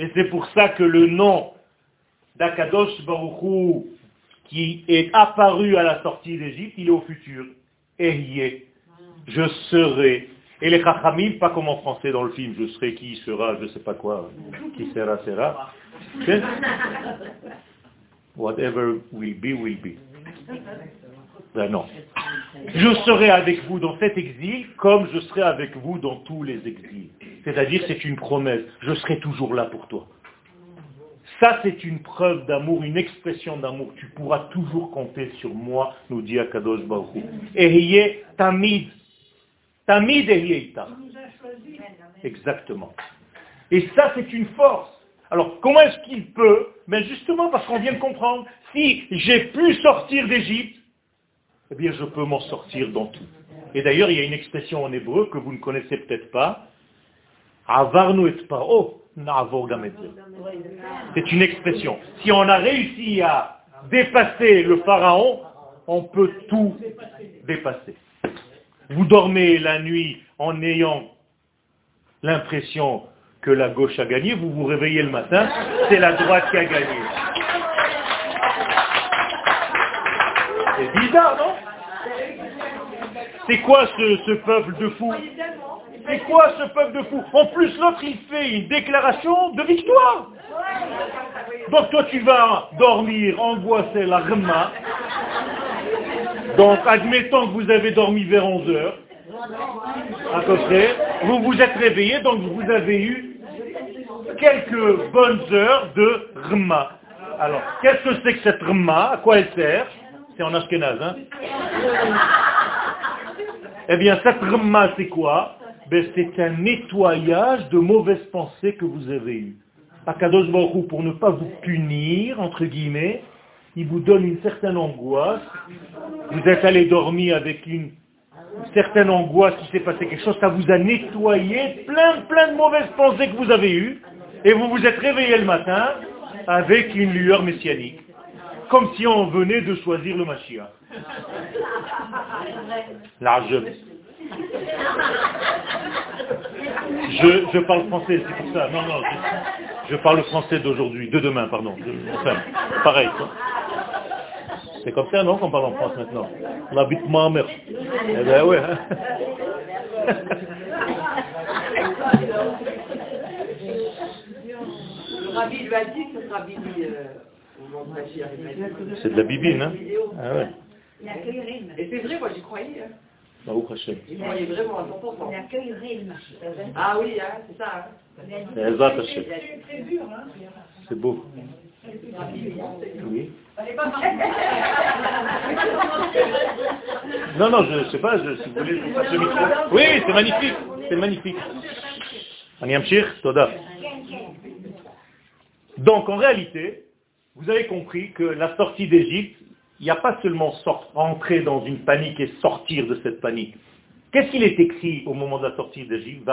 [SPEAKER 1] Et c'est pour ça que le nom d'Akadosh Baruchou, qui est apparu à la sortie d'Égypte, il est au futur. Ehye, je serai. Et les Chachamim, pas comme en français dans le film, je serai qui sera, je sais pas quoi, qui sera, sera. [LAUGHS] Whatever will be, will be. Ben non. Je serai avec vous dans cet exil comme je serai avec vous dans tous les exils. C'est-à-dire c'est une promesse. Je serai toujours là pour toi. Ça, c'est une preuve d'amour, une expression d'amour. Tu pourras toujours compter sur moi, nous dit Akadosh Baruch Ehiye tamid. Tamid ehiye Exactement. Et ça, c'est une force. Alors, comment est-ce qu'il peut? Mais justement parce qu'on vient de comprendre. Si j'ai pu sortir d'Égypte, eh bien, je peux m'en sortir dans tout. Et d'ailleurs, il y a une expression en hébreu que vous ne connaissez peut-être pas. Avarnu et paro, c'est une expression. Si on a réussi à dépasser le pharaon, on peut tout dépasser. Vous dormez la nuit en ayant l'impression que la gauche a gagné, vous vous réveillez le matin, c'est la droite qui a gagné. C'est bizarre, non? C'est quoi ce, ce peuple de fous c'est quoi ce peuple de fous En plus, l'autre, il fait une déclaration de victoire. Donc toi, tu vas dormir, angoissé la rma. Donc, admettons que vous avez dormi vers 11 heures, à peu près, vous vous êtes réveillé, donc vous avez eu quelques bonnes heures de rma. Alors, qu'est-ce que c'est que cette rma? À quoi elle sert? C'est en ashkenaz, hein? Eh bien, cette rma, c'est quoi? Ben, c'est un nettoyage de mauvaises pensées que vous avez eues. Akadosh Baruch pour ne pas vous punir, entre guillemets, il vous donne une certaine angoisse. Vous êtes allé dormir avec une certaine angoisse, il s'est passé quelque chose, ça vous a nettoyé plein, plein de mauvaises pensées que vous avez eues, et vous vous êtes réveillé le matin avec une lueur messianique. Comme si on venait de choisir le Mashiach. Large. Je, je, parle français, c'est pour ça. Non, non, je, parle français d'aujourd'hui, de demain, pardon. enfin, pareil. C'est comme ça, non, qu'on parle en France maintenant? On habite ma mère. Eh ben ouais. Hein. C'est de la bibine, hein Ah ouais.
[SPEAKER 2] Et c'est vrai, moi j'y croyais. Hein.
[SPEAKER 1] Baruch Hashem.
[SPEAKER 2] vraiment à 100%. Ah oui, hein, c'est ça.
[SPEAKER 1] Hein. C'est beau. Oui. Non, non, je ne sais pas, je, si vous voulez, je passe le micro. Oui, c'est magnifique, c'est magnifique. Donc, en réalité, vous avez compris que la sortie d'Égypte, il n'y a pas seulement rentrer dans une panique et sortir de cette panique. Qu'est-ce qu'il est écrit au moment de la sortie d'Égypte.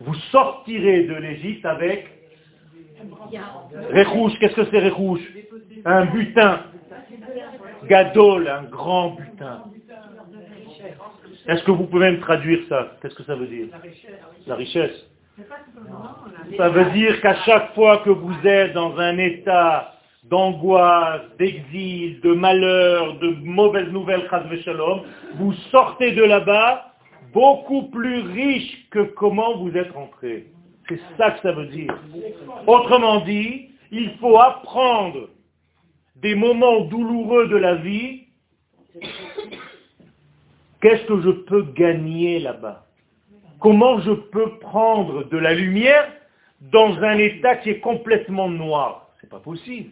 [SPEAKER 1] Vous sortirez de l'Égypte avec Rechouch, qu'est-ce que c'est Rechouch Un butin. Gadol, un grand butin. Est-ce que vous pouvez me traduire ça? Qu'est-ce que ça veut dire? La richesse. Ça veut dire qu'à chaque fois que vous êtes dans un état d'angoisse, d'exil, de malheur, de mauvaises nouvelles, shalom, vous sortez de là-bas beaucoup plus riche que comment vous êtes rentré. C'est ça que ça veut dire. Autrement dit, il faut apprendre des moments douloureux de la vie. Qu'est-ce que je peux gagner là-bas? Comment je peux prendre de la lumière dans un état qui est complètement noir? C'est pas possible.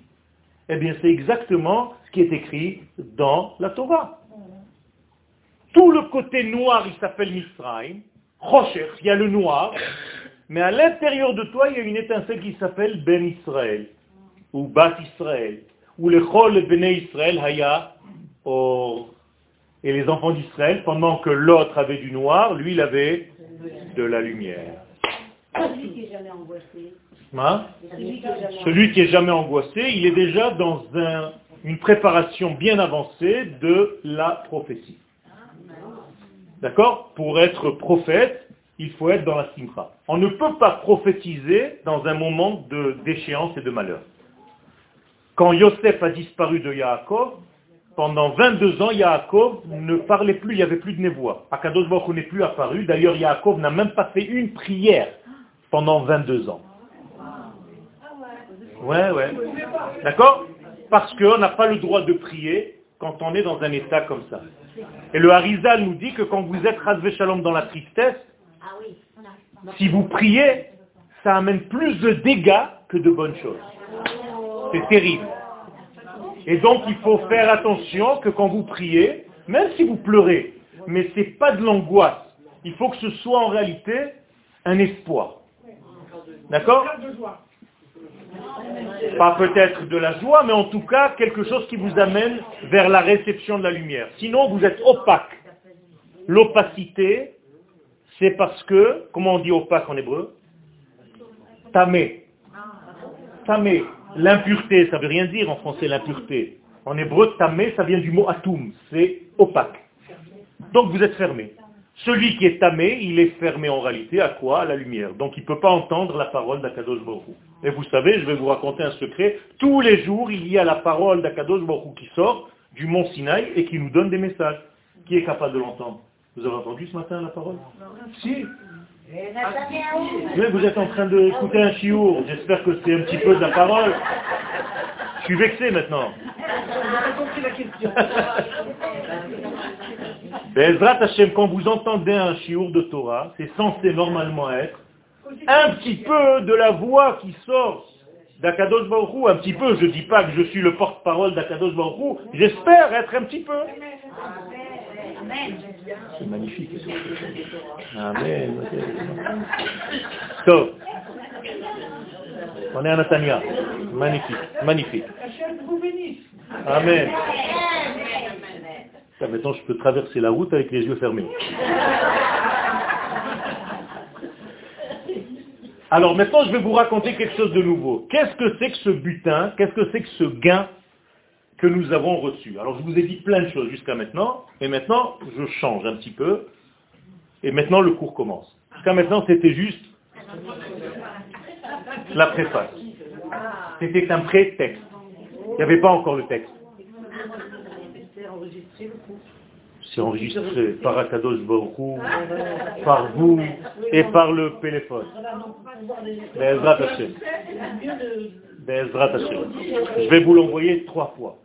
[SPEAKER 1] Eh bien, c'est exactement ce qui est écrit dans la Torah. Tout le côté noir, il s'appelle Misraim. Rocher, il y a le noir. Mais à l'intérieur de toi, il y a une étincelle qui s'appelle Ben Israël. Ou Bat Israël. Ou le Chol Ben Israël, Haya, Or. Et les enfants d'Israël, pendant que l'autre avait du noir, lui, il avait de la lumière.
[SPEAKER 2] Celui qui est jamais angoissé.
[SPEAKER 1] Hein? Celui qui est jamais angoissé, il est déjà dans une préparation bien avancée de la prophétie. D'accord? Pour être prophète, il faut être dans la simcha. On ne peut pas prophétiser dans un moment de déchéance et de malheur. Quand Yosef a disparu de Yaakov, pendant 22 ans, Yaakov ne parlait plus, il n'y avait plus de névoie. Akadosh Baruch n'est plus apparu. D'ailleurs, Yaakov n'a même pas fait une prière pendant 22 ans. Ouais, ouais. D'accord? Parce qu'on n'a pas le droit de prier quand on est dans un état comme ça. Et le Harizal nous dit que quand vous êtes rasvé shalom dans la tristesse, si vous priez, ça amène plus de dégâts que de bonnes choses. C'est terrible. Et donc il faut faire attention que quand vous priez, même si vous pleurez, mais ce n'est pas de l'angoisse, il faut que ce soit en réalité un espoir. D'accord Pas peut-être de la joie, mais en tout cas quelque chose qui vous amène vers la réception de la lumière. Sinon, vous êtes opaque. L'opacité, c'est parce que, comment on dit opaque en hébreu? Tamé. Tamé. L'impureté, ça veut rien dire en français l'impureté. En hébreu, tamé, ça vient du mot atum, c'est opaque. Donc vous êtes fermé. Celui qui est tamé, il est fermé en réalité à quoi? À la lumière. Donc il ne peut pas entendre la parole d'Akadosh Baruch Et vous savez, je vais vous raconter un secret, tous les jours, il y a la parole d'Akadosh Baruch qui sort du mont Sinaï et qui nous donne des messages. Qui est capable de l'entendre? Vous avez entendu ce matin la parole? Si, vous êtes en train d'écouter un chiour. J'espère que c'est un petit peu de la parole. Je suis vexé maintenant. [LAUGHS] Bezrat Hashem, quand vous entendez un chiour de Torah, c'est censé normalement être un petit peu de la voix qui sort d'Akadosh Baruch un petit peu, je ne dis pas que je suis le porte-parole d'Akadosh Baruch j'espère être un petit peu. C'est magnifique. Amen. On est à Natania. Magnifique. Magnifique. Amen. maintenant, je peux traverser la route avec les yeux fermés. Alors maintenant, je vais vous raconter quelque chose de nouveau. Qu'est-ce que c'est que ce butin? Qu'est-ce que c'est que ce gain? Que nous avons reçu. Alors je vous ai dit plein de choses jusqu'à maintenant, et maintenant je change un petit peu, et maintenant le cours commence. Jusqu'à maintenant c'était juste la préface. C'était un pré-texte. Il n'y avait pas encore le texte. C'est enregistré par Akadosh Baruch par vous et par le téléphone. Je vais vous l'envoyer trois fois.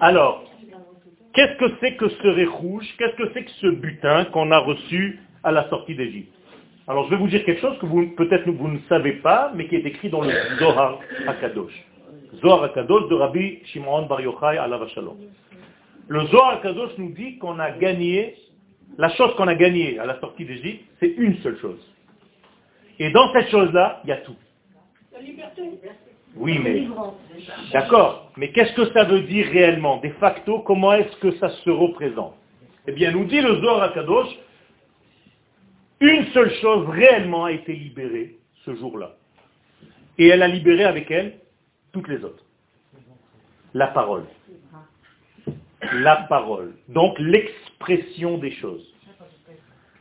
[SPEAKER 1] Alors, qu'est-ce que c'est que ce rouge Qu'est-ce que c'est que ce butin qu'on a reçu à la sortie d'Égypte? Alors, je vais vous dire quelque chose que vous peut-être vous ne savez pas, mais qui est écrit dans le Zohar Akadosh. Zohar Akadosh de Rabbi Shimon Bar Yochai la Shalom. Le Zohar Akadosh nous dit qu'on a gagné la chose qu'on a gagnée à la sortie d'Égypte, c'est une seule chose. Et dans cette chose-là, il y a tout. La liberté. Oui, mais d'accord. Mais qu'est-ce que ça veut dire réellement? De facto, comment est-ce que ça se représente? Eh bien, nous dit le Zohar une seule chose réellement a été libérée ce jour-là. Et elle a libéré avec elle toutes les autres. La parole la parole, donc l'expression des choses.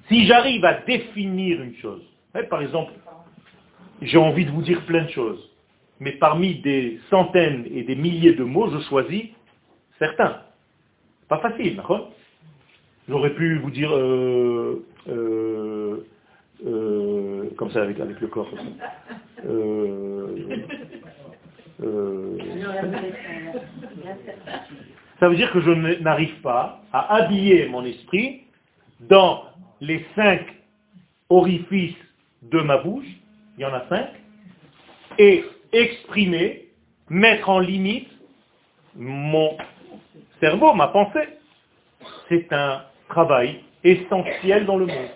[SPEAKER 1] Si j'arrive à définir une chose, par exemple, j'ai envie de vous dire plein de choses, mais parmi des centaines et des milliers de mots, je choisis certains. Pas facile, d'accord? J'aurais pu vous dire euh, euh, euh, comme ça avec, avec le corps. Ça veut dire que je n'arrive pas à habiller mon esprit dans les cinq orifices de ma bouche, il y en a cinq, et exprimer, mettre en limite mon cerveau, ma pensée. C'est un travail essentiel dans le monde.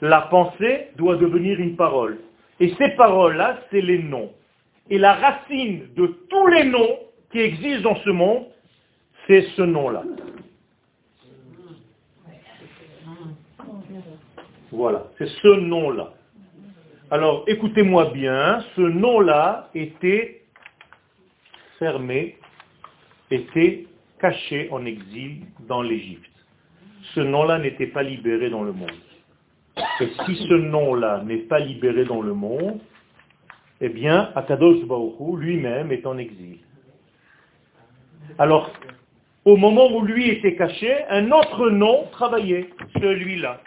[SPEAKER 1] La pensée doit devenir une parole. Et ces paroles-là, c'est les noms. Et la racine de tous les noms qui existent dans ce monde, c'est ce nom-là. Voilà, c'est ce nom-là. Alors, écoutez-moi bien, ce nom-là était fermé, était caché en exil dans l'Égypte. Ce nom-là n'était pas libéré dans le monde. Et si ce nom-là n'est pas libéré dans le monde, eh bien, Akadosh Baoru lui-même est en exil. Alors, au moment où lui était caché, un autre nom travaillait, celui-là.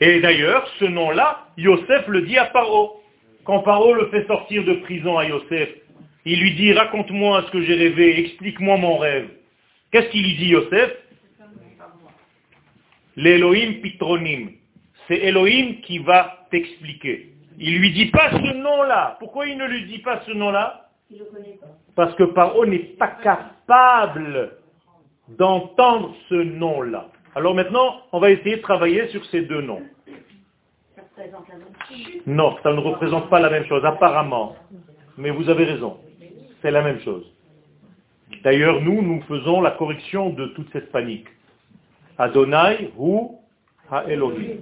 [SPEAKER 1] Et d'ailleurs, ce nom-là, Yosef le dit à Paro. Quand Paro le fait sortir de prison à Yosef, il lui dit, raconte-moi ce que j'ai rêvé, explique-moi mon rêve. Qu'est-ce qu'il lui dit Yosef? L'Elohim Pitronim. C'est Elohim qui va t'expliquer. Il lui dit pas ce nom-là. Pourquoi il ne lui dit pas ce nom-là Parce que Paro n'est pas capable d'entendre ce nom-là. Alors maintenant, on va essayer de travailler sur ces deux noms. Non, ça ne représente pas la même chose, apparemment. Mais vous avez raison. C'est la même chose. D'ailleurs, nous, nous faisons la correction de toute cette panique. Adonai ha Elohim.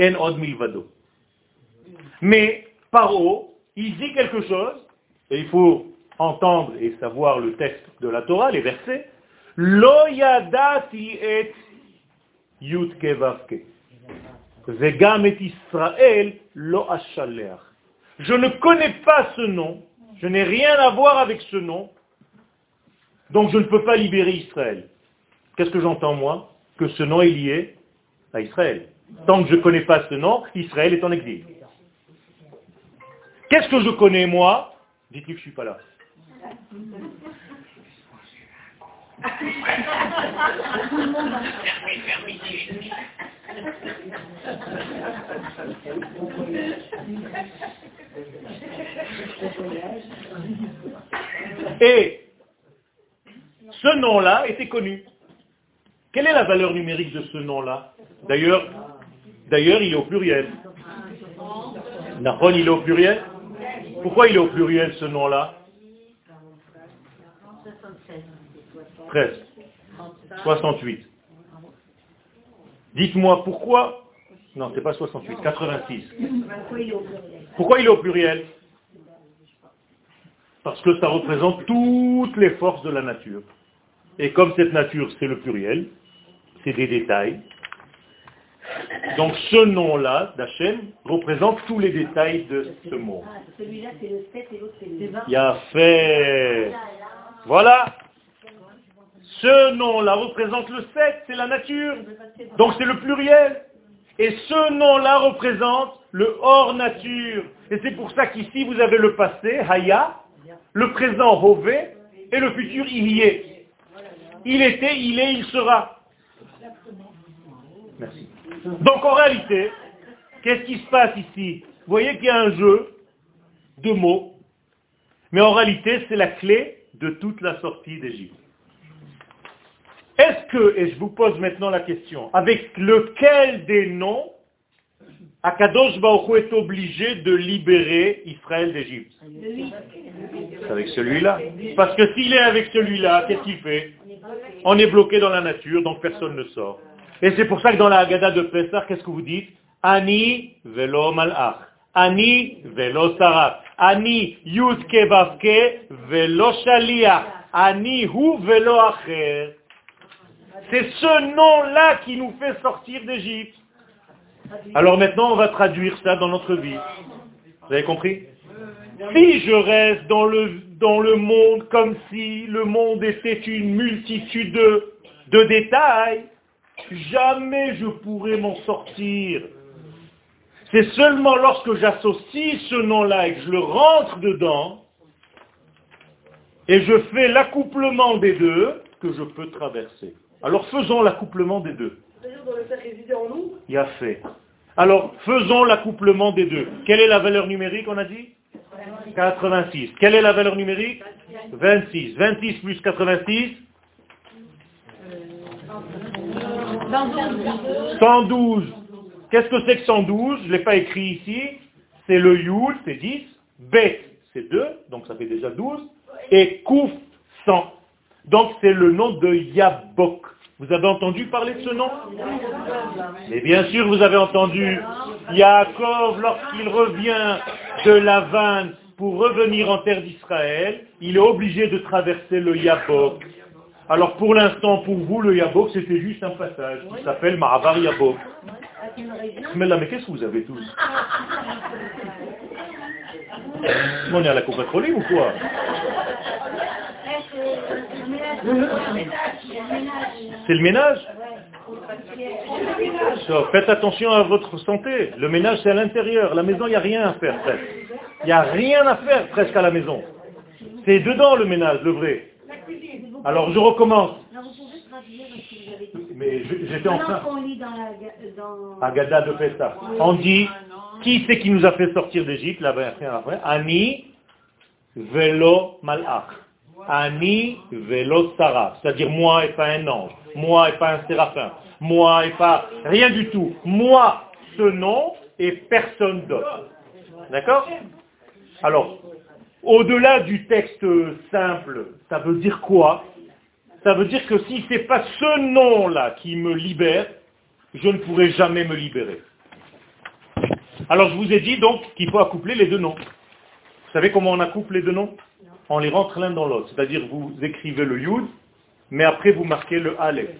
[SPEAKER 1] En od milvado. Mais Paro, il dit quelque chose, et il faut entendre et savoir le texte de la Torah, les versets. Et et Israël lo Je ne connais pas ce nom, je n'ai rien à voir avec ce nom, donc je ne peux pas libérer Israël. Qu'est-ce que j'entends moi? Que ce nom est lié à Israël. Tant que je ne connais pas ce nom, Israël est en exil. Qu'est-ce que je connais moi? Dites-lui que je ne suis pas là. Et ce nom-là était connu. Quelle est la valeur numérique de ce nom-là? D'ailleurs, d'ailleurs, il est au pluriel. Nahon, il est au pluriel? Pourquoi il est au pluriel ce nom-là 13. 68. Dites-moi pourquoi Non, c'est pas 68, 86. Pourquoi il est au pluriel? Parce que ça représente toutes les forces de la nature. Et comme cette nature, c'est le pluriel, c'est des détails. Donc ce nom-là, d'Hachem, représente tous les détails de ce monde. Celui-là, c'est le 7 et l'autre, c'est le Il a fait. Voilà. Ce nom-là représente le 7, c'est la nature. Donc c'est le pluriel. Et ce nom-là représente le hors nature. Et c'est pour ça qu'ici vous avez le passé, Haya, le présent, Hové, et le futur, est. Il était, il est, il sera. Merci. Donc en réalité, qu'est-ce qui se passe ici? Vous voyez qu'il y a un jeu de mots, mais en réalité c'est la clé de toute la sortie d'Égypte. Est-ce que, et je vous pose maintenant la question, avec lequel des noms Akadosh Baruch est obligé de libérer Israël d'Égypte? Avec celui-là. Parce que s'il est avec celui-là, qu'est-ce qu'il fait? On est bloqué dans la nature, donc personne ne sort. Et c'est pour ça que dans la Haggadah de Pessah, qu'est-ce que vous dites Ani velo malach. Ani velo. Ani velo. Ani hu velo acher. C'est ce nom-là qui nous fait sortir d'Égypte. Alors maintenant, on va traduire ça dans notre vie. Vous avez compris? Si je reste dans le, dans le monde comme si le monde était une multitude de, de détails, jamais je pourrai m'en sortir. C'est seulement lorsque j'associe ce nom-là et que je le rentre dedans, et je fais l'accouplement des deux, que je peux traverser. Alors faisons l'accouplement des deux. Il a fait. Alors faisons l'accouplement des deux. Quelle est la valeur numérique, on a dit? 86. Quelle est la valeur numérique? 26. 26 plus 86 112. Qu'est-ce que c'est que 112 Je ne l'ai pas écrit ici. C'est le Yul, c'est 10. Bet, c'est 2, donc ça fait déjà 12. Et Kouf, 100. Donc c'est le nom de Yabok. Vous avez entendu parler de ce nom? Mais bien sûr, vous avez entendu Yaakov, lorsqu'il revient de la vanne pour revenir en terre d'Israël, il est obligé de traverser le Yabok. Alors pour l'instant, pour vous, le Yabok, c'était juste un passage qui s'appelle Ma'avar Yabok. Mais là, mais qu'est-ce que vous avez tous On est à la coupe ou quoi C'est le ménage Faites attention à votre santé. Le ménage, c'est à l'intérieur. La maison, il n'y a rien à faire presque. Il n'y a rien à faire presque à la maison. C'est dedans le ménage, le vrai. Alors je recommence. Mais j'étais en train. Agada de Pesta. On dit, qui c'est qui nous a fait sortir d'Égypte, là-bas, après, Ani Velo Malach. Ani Velo Sarah. C'est-à-dire moi et pas un ange. Moi et pas un séraphin. Moi et pas rien du tout. Moi, ce nom et personne d'autre. D'accord? Alors, au-delà du texte simple, ça veut dire quoi? Ça veut dire que si ce n'est pas ce nom-là qui me libère, je ne pourrai jamais me libérer. Alors je vous ai dit donc qu'il faut accoupler les deux noms. Vous savez comment on accouple les deux noms? On les rentre l'un dans l'autre. C'est-à-dire vous écrivez le yud, mais après vous marquez le aleph.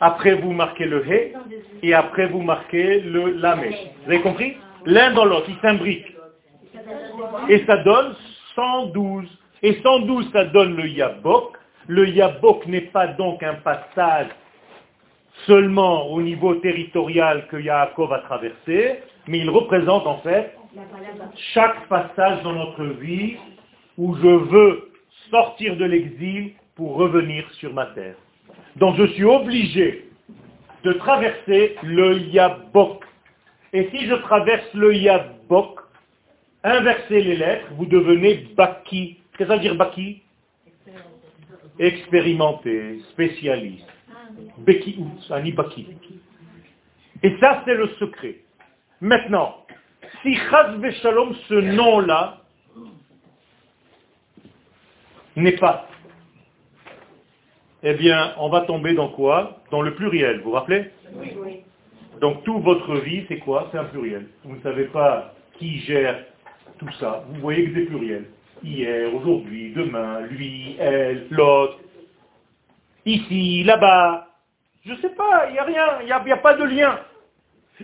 [SPEAKER 1] Après vous marquez le he, et après vous marquez le lamé. Vous avez compris? L'un dans l'autre, ils s'imbriquent. Et ça donne 112. Et 112, ça donne le Yabok. Le Yabok n'est pas donc un passage seulement au niveau territorial que Yaakov a traversé, mais il représente en fait chaque passage dans notre vie où je veux sortir de l'exil pour revenir sur ma terre. Donc je suis obligé de traverser le Yabok. Et si je traverse le Yabok, inversez les lettres, vous devenez Baki. Qu'est-ce que ça veut dire Baki Expérimenté, spécialiste. Beki Ani Baki. Et ça, c'est le secret. Maintenant, si Chaz Shalom, ce nom-là, n'est pas, eh bien, on va tomber dans quoi? Dans le pluriel, vous vous rappelez? Oui. Donc, toute votre vie, c'est quoi? C'est un pluriel. Vous ne savez pas qui gère tout ça, vous voyez que c'est pluriel. Hier, aujourd'hui, demain, lui, elle, l'autre, ici, là-bas. Je ne sais pas, il n'y a rien, il n'y a, pas de lien.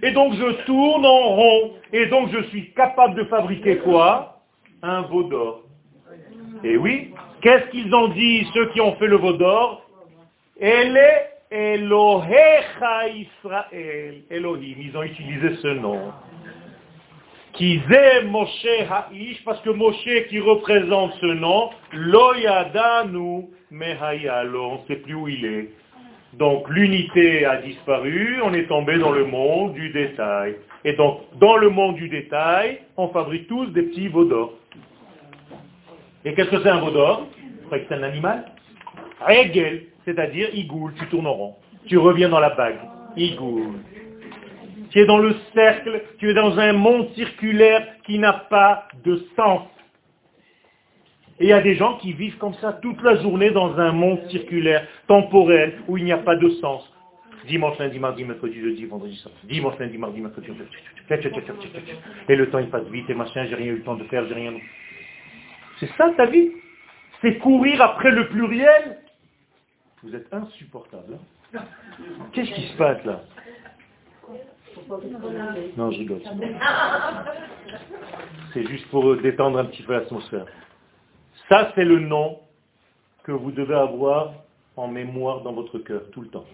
[SPEAKER 1] Et donc je tourne en rond. Et donc je suis capable de fabriquer quoi? Un veau d'or. Et oui, qu'est-ce qu'ils ont dit, ceux qui ont fait le veau d'or? Elohecha Israël. Elohim, ils ont utilisé ce nom. Qui Moshe Ha'ish, parce que Moshe qui représente ce nom, Loyadanu Mehayalo, on ne sait plus où il est. Donc l'unité a disparu, on est tombé dans le monde du détail. Et donc, dans le monde du détail, on fabrique tous des petits veaux d'or. Et qu'est-ce que c'est un veau d'or? C'est un animal? Régel, c'est-à-dire igoul, tu tournes en rond. Tu reviens dans la bague. Igoul tu es dans le cercle, tu es dans un monde circulaire qui n'a pas de sens. Et il y a des gens qui vivent comme ça toute la journée dans un monde circulaire, temporel, où il n'y a pas de sens. Dimanche, lundi, mardi, mercredi, jeudi, vendredi, samedi. Dimanche, lundi, mardi, mercredi, jeudi. Et le temps il passe vite et machin, j'ai rien eu le temps de faire, j'ai rien. C'est ça ta vie? C'est courir après le pluriel? Vous êtes insupportable. Hein. Qu'est-ce qui se passe là? Non, je rigole. C'est juste pour détendre un petit peu l'atmosphère. Ça, c'est le nom que vous devez avoir en mémoire dans votre cœur tout le temps.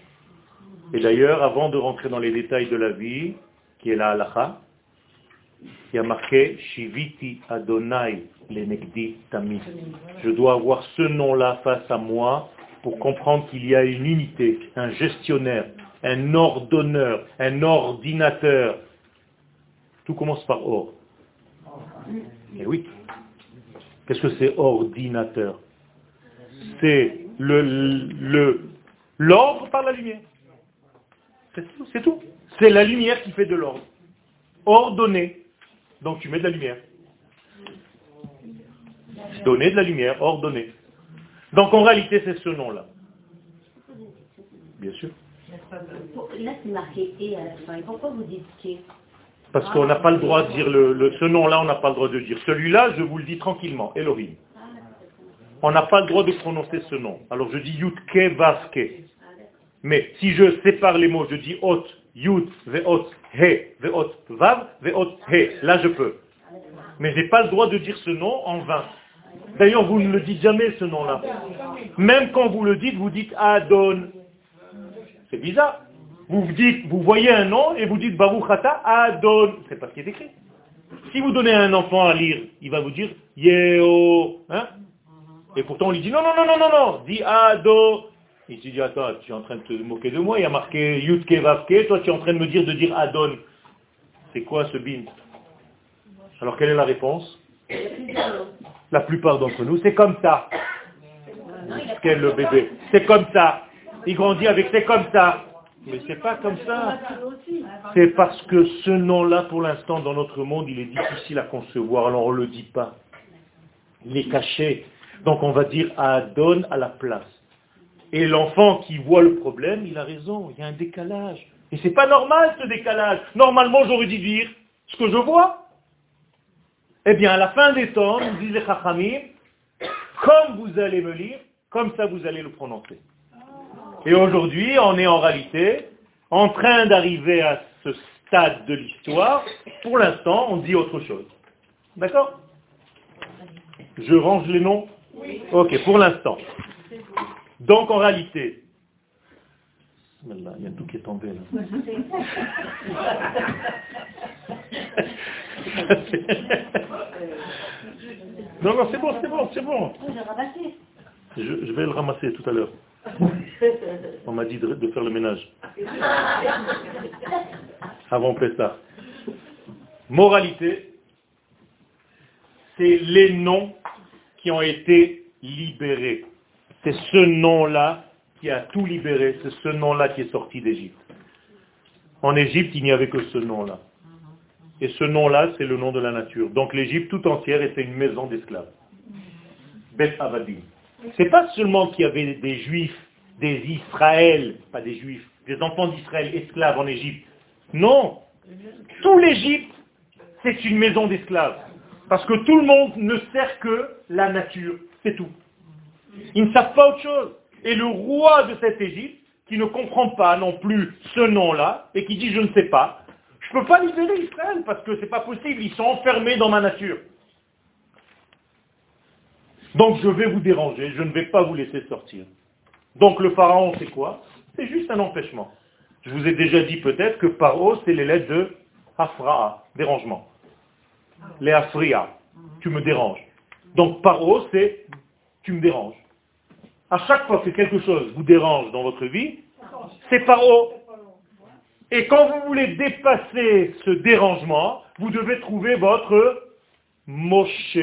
[SPEAKER 1] Et d'ailleurs, avant de rentrer dans les détails de la vie, qui est la halacha, il y a marqué Shiviti Adonai Lenegdi Tamid. Je dois avoir ce nom-là face à moi pour comprendre qu'il y a une unité, un gestionnaire, un ordonneur, un ordinateur. Tout commence par or. Et eh oui. Qu'est-ce que c'est ordinateur? C'est le l'ordre par la lumière. C'est tout. C'est la lumière qui fait de l'ordre. Ordonné. Donc tu mets de la lumière. Donner de la lumière, ordonné. Donc en réalité, c'est ce nom-là. Bien sûr.
[SPEAKER 2] Là, c'est marqué et à la fin. Et pourquoi vous dites que
[SPEAKER 1] Parce qu'on n'a pas le droit de dire le, ce nom-là, on n'a pas le droit de dire. Celui-là, je vous le dis tranquillement, Elohim. On n'a pas le droit de prononcer ce nom. Alors je dis Yutke Vaske. Mais si je sépare les mots, je dis Ot, Yut, Veot, He, Veot, Vav, Veot, He. Là, je peux. Mais je n'ai pas le droit de dire ce nom en vain. D'ailleurs, vous ne le dites jamais, ce nom-là. Même quand vous le dites, vous dites Adon. C'est bizarre. Vous dites, vous voyez un nom et vous dites Baruch Ata Adon. C'est pas ce qui est écrit. Si vous donnez à un enfant à lire, il va vous dire Yeo. Hein? Et pourtant on lui dit non, non, non, non, non, non, dis Ado. Il se dit, attends, tu es en train de te moquer de moi, il y a marqué Yutke Vavke, toi tu es en train de me dire de dire Adon. C'est quoi ce bin Alors quelle est la réponse? La plupart d'entre nous, c'est comme ça. Quel le bébé? C'est comme ça. Il grandit avec c'est comme ça. Mais c'est pas comme ça. C'est parce que ce nom-là, pour l'instant, dans notre monde, il est difficile à concevoir, alors on ne le dit pas. Il est caché. Donc on va dire Adon à la place. Et l'enfant qui voit le problème, il a raison, il y a un décalage. Et c'est pas normal ce décalage. Normalement, j'aurais dû dire ce que je vois. Eh bien, à la fin des temps, nous disait Chachamim, comme vous allez me lire, comme ça vous allez le prononcer. Et aujourd'hui, on est en réalité en train d'arriver à ce stade de l'histoire. Pour l'instant, on dit autre chose. D'accord? Je range les noms? Ok, pour l'instant. Donc en réalité, il y a tout qui est tombé là. [LAUGHS] non, non, c'est bon, c'est bon, c'est bon. Je, je, vais le ramasser tout à l'heure. [LAUGHS] On m'a dit de, faire le ménage. Avant ça. Moralité, c'est les noms qui ont été libérés. C'est ce nom-là qui a tout libéré, c'est ce nom-là qui est sorti d'Égypte. En Égypte, il n'y avait que ce nom-là. Et ce nom-là, c'est le nom de la nature. Donc l'Égypte tout entière était une maison d'esclaves. Beth Avadim. C'est pas seulement qu'il y avait des juifs, des Israël, pas des juifs, des enfants d'Israël esclaves en Égypte. Non. Tout l'Égypte, c'est une maison d'esclaves. Parce que tout le monde ne sert que la nature. C'est tout. Ils ne savent pas autre chose. Et le roi de cette Égypte, qui ne comprend pas non plus ce nom-là, et qui dit je ne sais pas, je ne peux pas libérer Israël parce que ce n'est pas possible, ils sont enfermés dans ma nature. Donc je vais vous déranger, je ne vais pas vous laisser sortir. Donc le pharaon, c'est quoi? C'est juste un empêchement. Je vous ai déjà dit peut-être que paro, c'est les lettres de Afra, dérangement les afria, tu me déranges. Donc paro, c'est tu me déranges. À chaque fois que quelque chose vous dérange dans votre vie, c'est paro. Et quand vous voulez dépasser ce dérangement, vous devez trouver votre Moshe.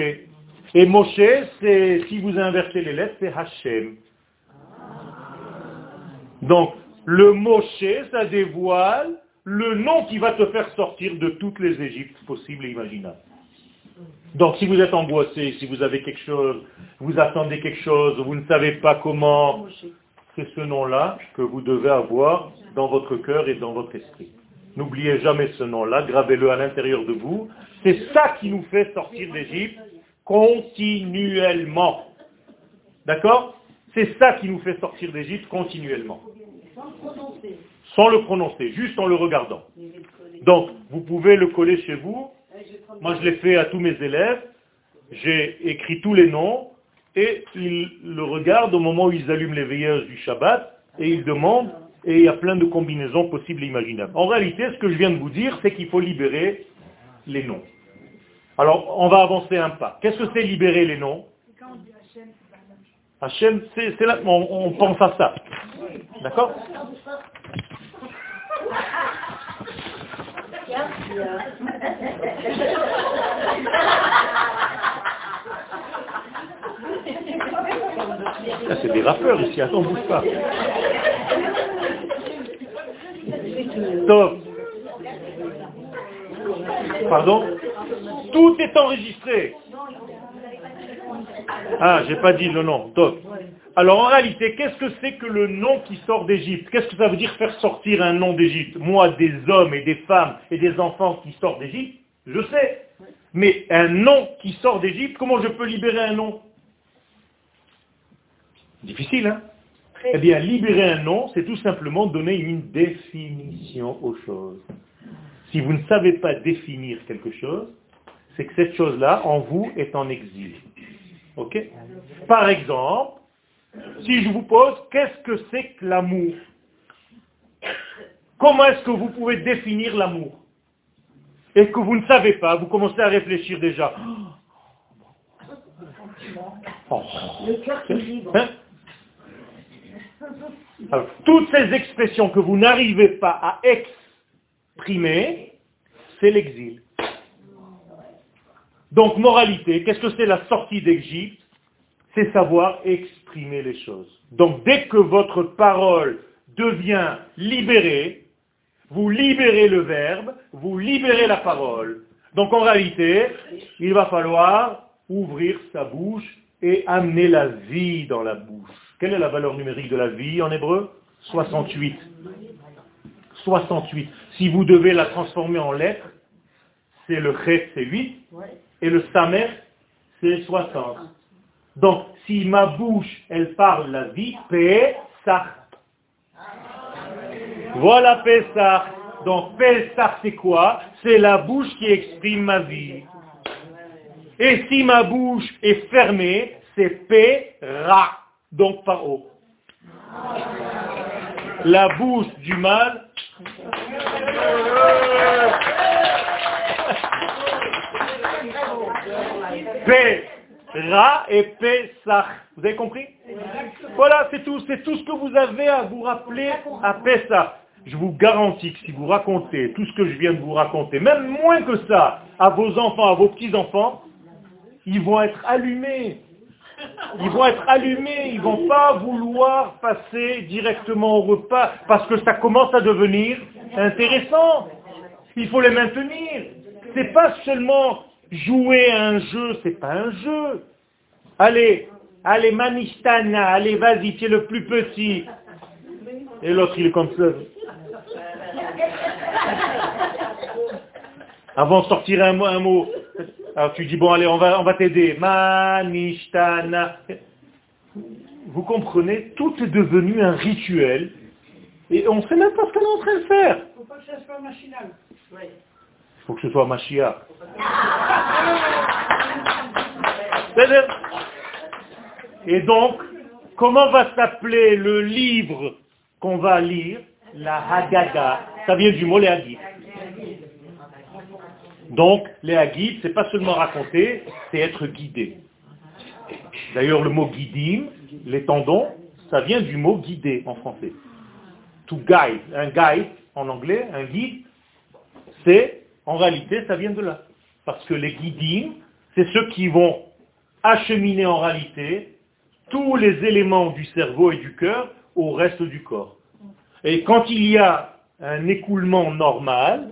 [SPEAKER 1] Et Moshe, c'est, si vous inversez les lettres, c'est Hachem. Donc, le Moshe, ça dévoile le nom qui va te faire sortir de toutes les Égyptes possibles et imaginables. Donc si vous êtes angoissé, si vous avez quelque chose, vous attendez quelque chose, vous ne savez pas comment, c'est ce nom-là que vous devez avoir dans votre cœur et dans votre esprit. N'oubliez jamais ce nom-là, gravez-le à l'intérieur de vous. C'est ça qui nous fait sortir d'Égypte continuellement. D'accord? C'est ça qui nous fait sortir d'Égypte continuellement. Sans le prononcer, juste en le regardant. Donc, vous pouvez le coller chez vous moi, je l'ai fait à tous mes élèves. J'ai écrit tous les noms et ils le regardent au moment où ils allument les veilleuses du Shabbat et ils demandent et il y a plein de combinaisons possibles et imaginables. En réalité, ce que je viens de vous dire, c'est qu'il faut libérer les noms. Alors, on va avancer un pas. Qu'est-ce que c'est libérer les noms Hachem, c'est là, on, on pense à ça. D'accord c'est des rappeurs ici, attends, bouge pas. Top. Pardon Tout est enregistré. Ah, j'ai pas dit le nom. Top. Alors en réalité, qu'est-ce que c'est que le nom qui sort d'Égypte? Qu'est-ce que ça veut dire faire sortir un nom d'Égypte? Moi, des hommes et des femmes et des enfants qui sortent d'Égypte, je sais. Mais un nom qui sort d'Égypte, comment je peux libérer un nom? Difficile, hein? Eh bien, libérer un nom, c'est tout simplement donner une définition aux choses. Si vous ne savez pas définir quelque chose, c'est que cette chose-là, en vous, est en exil. Ok? Par exemple, si je vous pose, qu'est-ce que c'est que l'amour? Comment est-ce que vous pouvez définir l'amour? Et que vous ne savez pas, vous commencez à réfléchir déjà. Oh. Hein? Alors, toutes ces expressions que vous n'arrivez pas à exprimer, c'est l'exil. Donc, moralité, qu'est-ce que c'est la sortie d'Égypte? C'est savoir exprimer les choses. Donc, dès que votre parole devient libérée, vous libérez le verbe, vous libérez la parole. Donc, en réalité, il va falloir ouvrir sa bouche et amener la vie dans la bouche. Quelle est la valeur numérique de la vie en hébreu? 68. 68. Si vous devez la transformer en lettres, c'est le chet, c'est 8, et le samer, c'est 60. Donc, si ma bouche, elle parle la vie, Pesach. Voilà Pesach. Donc, Pesach, c'est quoi? C'est la bouche qui exprime ma vie. Et si ma bouche est fermée, c'est Pera, donc par haut. La bouche du mal. Ra et Pesach. Vous avez compris? Voilà, c'est tout. C'est tout ce que vous avez à vous rappeler à Pesach. Je vous garantis que si vous racontez tout ce que je viens de vous raconter, même moins que ça, à vos enfants, à vos petits-enfants, ils vont être allumés. Ils vont être allumés, ils vont pas vouloir passer directement au repas parce que ça commence à devenir intéressant. Il faut les maintenir. C'est pas seulement jouer à un jeu, c'est pas un jeu. Allez, allez Manistana, allez vas-y, tu es le plus petit. Et l'autre il est comme ça. Avant de sortir un mot, un mot, alors tu dis, bon, allez, on va, on va t'aider. Manishtana. Vous comprenez, tout est devenu un rituel. Et on ne sait même pas ce qu'on est en train de faire. Il faut pas que ce soit machinal. Faut que ce soit machia. Et donc, comment va s'appeler le livre qu'on va lire? La Haggadah. Ça vient du mot les donc, les ce c'est pas seulement raconter, c'est être guidé. D'ailleurs, le mot guidim, les tendons, ça vient du mot guider en français. To guide, un guide en anglais, un guide, c'est, en réalité, ça vient de là. Parce que les guidim, c'est ceux qui vont acheminer en réalité tous les éléments du cerveau et du cœur au reste du corps. Et quand il y a un écoulement normal,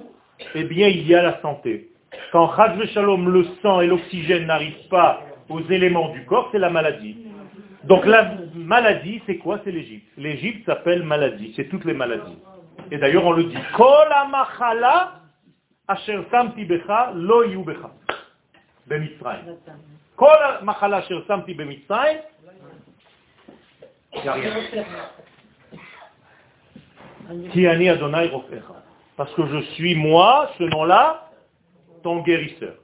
[SPEAKER 1] eh bien, il y a la santé. Quand Shalom, le sang et l'oxygène n'arrivent pas aux éléments du corps, c'est la maladie. Donc la maladie, c'est quoi? C'est l'Égypte. L'Égypte s'appelle maladie, c'est toutes les maladies. Et d'ailleurs, on le dit, Kol machala parce que je suis moi, ce nom-là, ton guérisseur.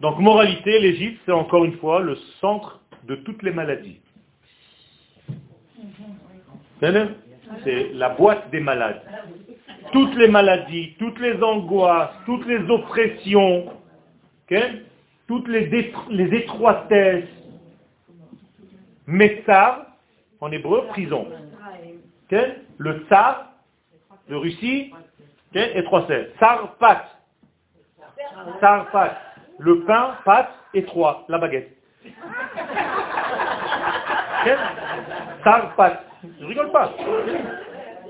[SPEAKER 1] Donc moralité, l'Égypte, c'est encore une fois le centre de toutes les maladies. C'est la boîte des malades. Toutes les maladies, toutes les angoisses, toutes les oppressions, toutes les, étroitesses, Metsar, en hébreu, prison. Le tsar, de Russie, et trois C. Sarpat. Sarpat. Le pain, pâte, et trois, la baguette. Sarpat. Je rigole pas.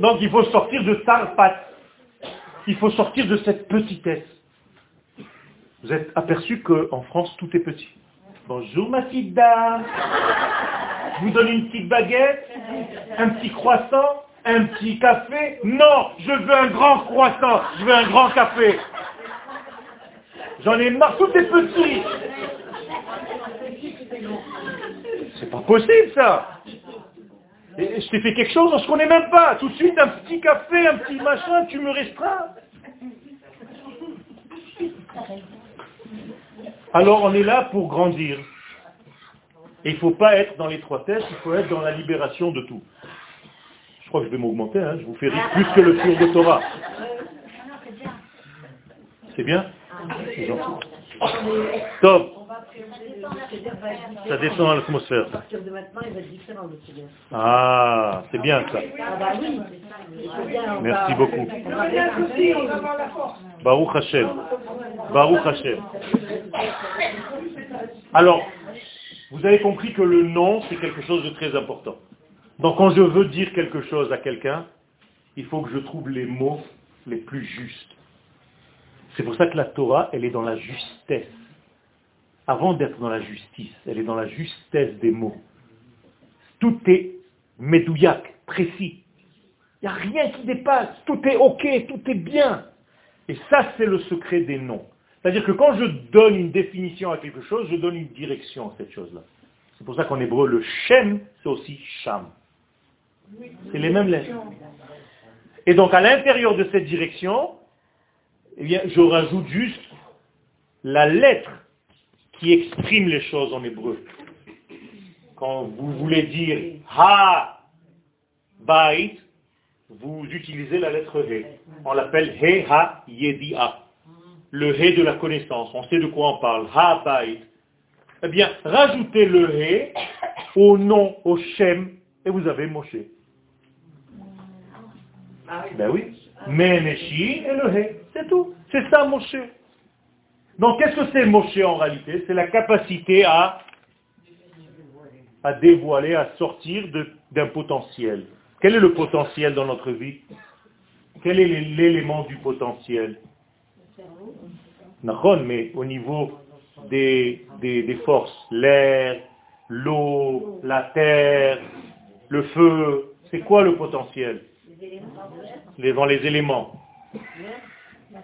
[SPEAKER 1] Donc il faut sortir de Sarpat. Il faut sortir de cette petitesse. Vous êtes aperçu qu'en France, tout est petit. Bonjour ma petite dame. Je vous donne une petite baguette, un petit croissant, un petit café. Non, je veux un grand croissant, je veux un grand café. J'en ai marre, tout est petit. C'est pas possible ça. Je t'ai fait quelque chose, on se connaît même pas. Tout de suite, un petit café, un petit machin, tu me restreins. Alors on est là pour grandir. Et il ne faut pas être dans l'étroitesse, il faut être dans la libération de tout. Je crois que je vais m'augmenter, hein, je vous fais rire plus que le tour de Torah. C'est bien? C'est. Top. Ça descend à l'atmosphère. Ah, c'est bien ça. Merci beaucoup. Baruch Hashem. Baruch Hashem. Alors, vous avez compris que le nom, c'est quelque chose de très important. Donc quand je veux dire quelque chose à quelqu'un, il faut que je trouve les mots les plus justes. C'est pour ça que la Torah, elle est dans la justesse avant d'être dans la justice, elle est dans la justesse des mots. Tout est médouillac, précis. Il n'y a rien qui dépasse. Tout est OK, tout est bien. Et ça, c'est le secret des noms. C'est-à-dire que quand je donne une définition à quelque chose, je donne une direction à cette chose-là. C'est pour ça qu'en hébreu, le shem, c'est aussi sham. C'est les mêmes lettres. Et donc, à l'intérieur de cette direction, eh bien, je rajoute juste la lettre qui exprime les choses en hébreu. Quand vous voulez dire ha bait, vous utilisez la lettre he. On l'appelle he ha yedia. Le he de la connaissance. On sait de quoi on parle. Ha bait. Eh bien, rajoutez le he au nom, au shem, et vous avez Moshe. Ben oui. Meneshi et le he. C'est tout. C'est ça Moshe. Donc qu'est-ce que c'est Moshe en réalité? C'est la capacité à, à dévoiler, à sortir d'un potentiel. Quel est le potentiel dans notre vie? Quel est l'élément du potentiel? Mais au niveau des, des forces, l'air, l'eau, la terre, le feu, c'est quoi le potentiel? Les, les éléments.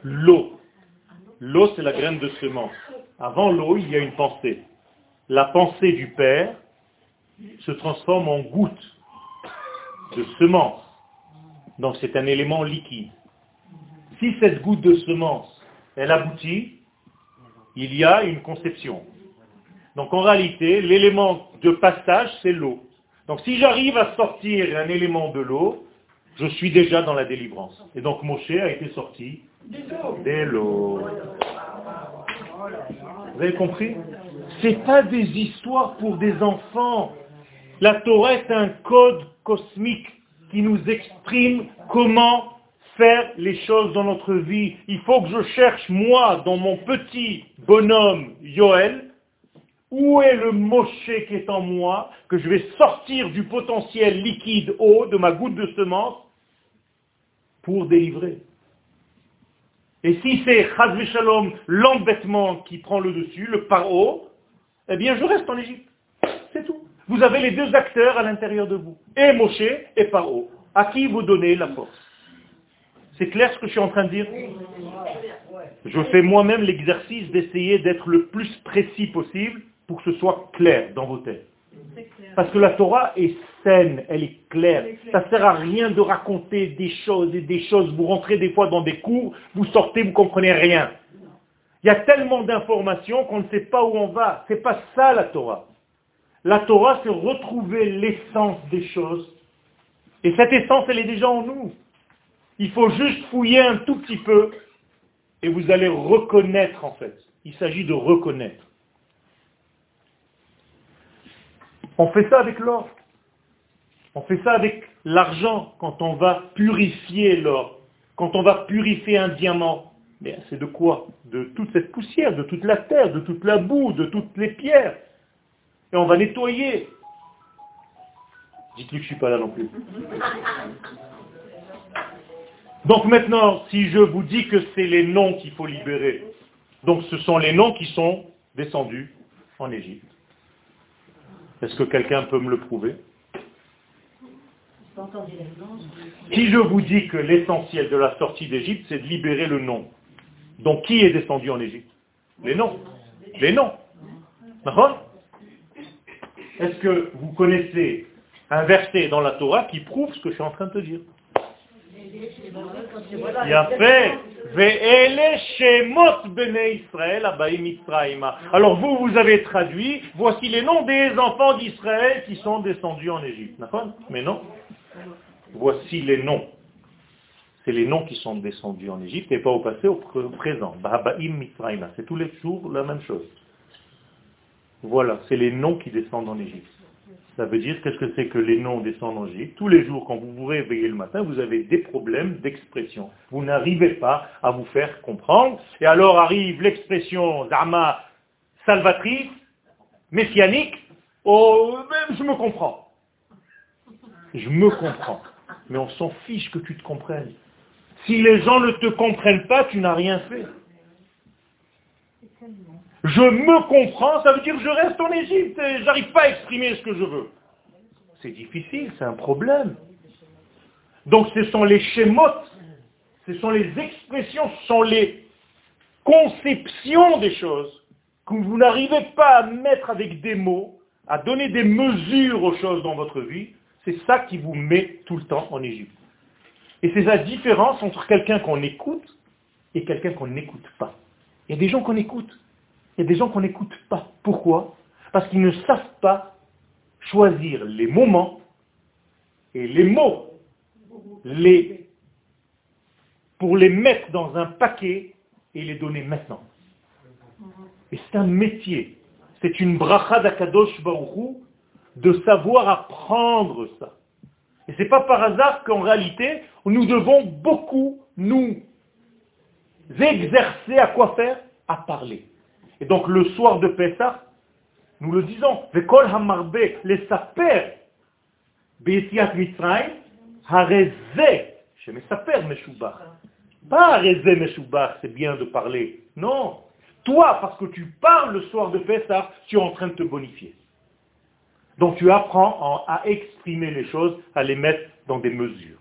[SPEAKER 1] L'eau. L'eau, c'est la graine de semence. Avant l'eau, il y a une pensée. La pensée du Père se transforme en goutte de semence. Donc c'est un élément liquide. Si cette goutte de semence, elle aboutit, il y a une conception. Donc en réalité, l'élément de passage, c'est l'eau. Donc si j'arrive à sortir un élément de l'eau, je suis déjà dans la délivrance. Et donc Moshe a été sorti de l'eau. Vous avez compris? Ce pas des histoires pour des enfants. La Torah est un code cosmique qui nous exprime comment faire les choses dans notre vie. Il faut que je cherche, moi, dans mon petit bonhomme Yoel, où est le Moshe qui est en moi, que je vais sortir du potentiel liquide eau de ma goutte de semence pour délivrer. Et si c'est Shalom, l'embêtement qui prend le dessus, le paro, eh bien je reste en Égypte. C'est tout. Vous avez les deux acteurs à l'intérieur de vous. Et Moshe et Paro. À qui vous donnez la force? C'est clair ce que je suis en train de dire? Je fais moi-même l'exercice d'essayer d'être le plus précis possible pour que ce soit clair dans vos têtes. Parce que la Torah est saine, elle est claire. Ça ne sert à rien de raconter des choses et des choses. Vous rentrez des fois dans des cours, vous sortez, vous ne comprenez rien. Il y a tellement d'informations qu'on ne sait pas où on va. Ce n'est pas ça la Torah. La Torah, c'est retrouver l'essence des choses. Et cette essence, elle est déjà en nous. Il faut juste fouiller un tout petit peu et vous allez reconnaître en fait. Il s'agit de reconnaître. On fait ça avec l'or. On fait ça avec l'argent quand on va purifier l'or, quand on va purifier un diamant. Mais c'est de quoi? De toute cette poussière, de toute la terre, de toute la boue, de toutes les pierres. Et on va nettoyer. Dites-lui que je ne suis pas là non plus. Donc maintenant, si je vous dis que c'est les noms qu'il faut libérer, donc ce sont les noms qui sont descendus en Égypte. Est-ce que quelqu'un peut me le prouver Si je vous dis que l'essentiel de la sortie d'Égypte, c'est de libérer le nom, donc qui est descendu en Égypte? Les noms. Les noms. Est-ce que vous connaissez un verset dans la Torah qui prouve ce que je suis en train de te dire? Il a fait alors vous, vous avez traduit, voici les noms des enfants d'Israël qui sont descendus en Égypte. Mais non. Voici les noms. C'est les noms qui sont descendus en Égypte et pas au passé, au présent. C'est tous les jours la même chose. Voilà, c'est les noms qui descendent en Égypte. Ça veut dire, qu'est-ce que c'est que les noms descendent en Égypte Tous les jours, quand vous vous réveillez le matin, vous avez des problèmes d'expression. Vous n'arrivez pas à vous faire comprendre. Et alors arrive l'expression d'Ama salvatrice, messianique, oh, je me comprends. Je me comprends. Mais on s'en fiche que tu te comprennes. Si les gens ne te comprennent pas, tu n'as rien fait. Je me comprends, ça veut dire que je reste en Égypte et j'arrive pas à exprimer ce que je veux. C'est difficile, c'est un problème. Donc ce sont les schémotes, ce sont les expressions, ce sont les conceptions des choses que vous n'arrivez pas à mettre avec des mots, à donner des mesures aux choses dans votre vie. C'est ça qui vous met tout le temps en Égypte. Et c'est la différence entre quelqu'un qu'on écoute et quelqu'un qu'on n'écoute pas. Il y a des gens qu'on écoute. Il y a des gens qu'on n'écoute pas. Pourquoi? Parce qu'ils ne savent pas choisir les moments et les mots les, pour les mettre dans un paquet et les donner maintenant. Et c'est un métier. C'est une bracha d'Akadosh Baruchou de savoir apprendre ça. Et ce n'est pas par hasard qu'en réalité, nous devons beaucoup nous exercer à quoi faire? À parler. Et donc le soir de Pessah, nous le disons, Vekol hamarbe les saper be'etiat mitzrayim hareze shemesaper meshubach. Pas hareze meshubach, c'est bien de parler. Non. Toi, parce que tu parles le soir de Pessah, tu es en train de te bonifier. Donc tu apprends à exprimer les choses, à les mettre dans des mesures.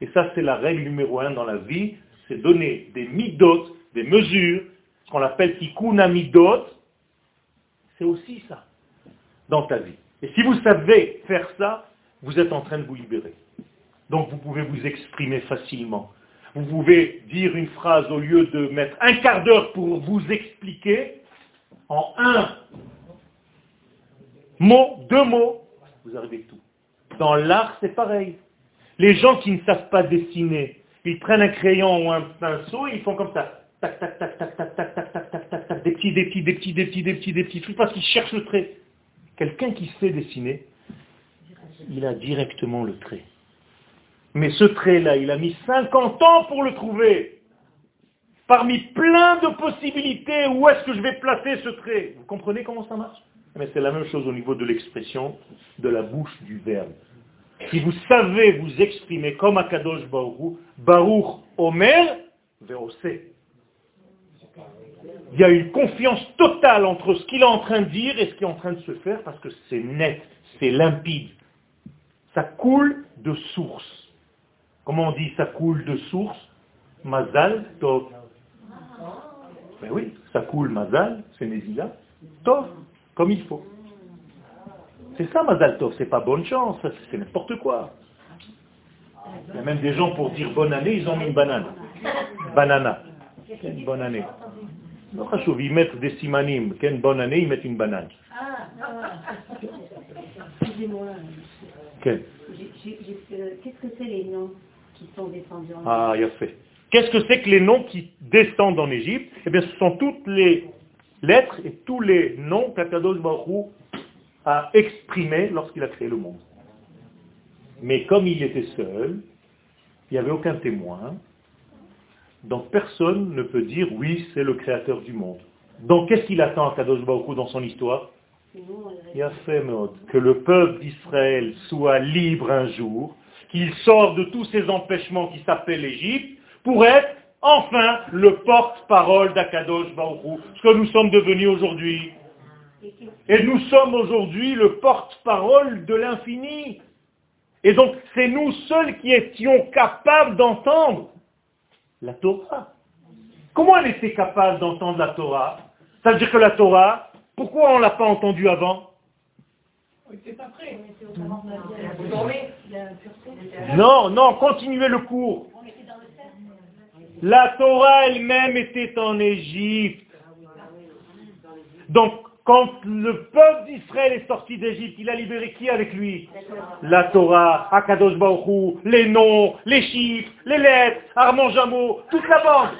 [SPEAKER 1] Et ça, c'est la règle numéro un dans la vie, c'est donner des midotes, des mesures, ce qu'on appelle tikkun amidot, c'est aussi ça dans ta vie. Et si vous savez faire ça, vous êtes en train de vous libérer. Donc vous pouvez vous exprimer facilement. Vous pouvez dire une phrase au lieu de mettre un quart d'heure pour vous expliquer, en un mot, deux mots, vous arrivez tout. Dans l'art, c'est pareil. Les gens qui ne savent pas dessiner, ils prennent un crayon ou un pinceau et ils font comme ça tac, tac, tac, tac, tac, tac, tac, tac, tac, tac, tac, des petits, des petits, des petits, des petits, des petits, des petits trucs, parce qu'il cherche le trait. Quelqu'un qui sait dessiner, il a directement le trait. Mais ce trait-là, il a mis 50 ans pour le trouver. Parmi plein de possibilités, où est-ce que je vais placer ce trait? Vous comprenez comment ça marche? Mais c'est la même chose au niveau de l'expression de la bouche du verbe. Si vous savez vous exprimer comme Akadosh Baruch, Baruch Omer, Veose. Il y a une confiance totale entre ce qu'il est en train de dire et ce qui est en train de se faire parce que c'est net, c'est limpide. Ça coule de source. Comment on dit ça coule de source? Mazal Tov. Ben oui, ça coule Mazal, c'est Nézila, Tov, comme il faut. C'est ça Mazal Tov, c'est pas bonne chance, c'est n'importe quoi. Il y a même des gens pour dire bonne année, ils ont mis une banane. Banana quelle bonne année. Ils mettent des simanim, quelle bonne année, ils mettent une banane. Ah, ah.
[SPEAKER 2] excusez-moi. Qu'est-ce que c'est les noms qui sont descendus en Égypte
[SPEAKER 1] Ah, il a fait. Qu'est-ce que c'est que les noms qui descendent en Égypte? Eh bien, ce sont toutes les lettres et tous les noms qu'Akados Baruch a exprimés lorsqu'il a créé le monde. Mais comme il était seul, il n'y avait aucun témoin, donc personne ne peut dire oui, c'est le créateur du monde. Donc qu'est-ce qu'il attend à Kadosh Baruch dans son histoire? Il a fait que le peuple d'Israël soit libre un jour, qu'il sorte de tous ces empêchements qui s'appellent l'Égypte, pour être enfin le porte-parole d'Akadosh Baruch ce que nous sommes devenus aujourd'hui. Et nous sommes aujourd'hui le porte-parole de l'infini. Et donc, c'est nous seuls qui étions capables d'entendre la Torah. Comment elle était capable d'entendre la Torah? Ça veut dire que la Torah, pourquoi on ne l'a pas entendue avant? Non, non, continuez le cours. La Torah elle-même était en Égypte. Donc, quand le peuple d'Israël est sorti d'Égypte, il a libéré qui avec lui? La Torah, Akadosh Baruch les noms, les chiffres, les lettres, Armand Jameau, toute la bande.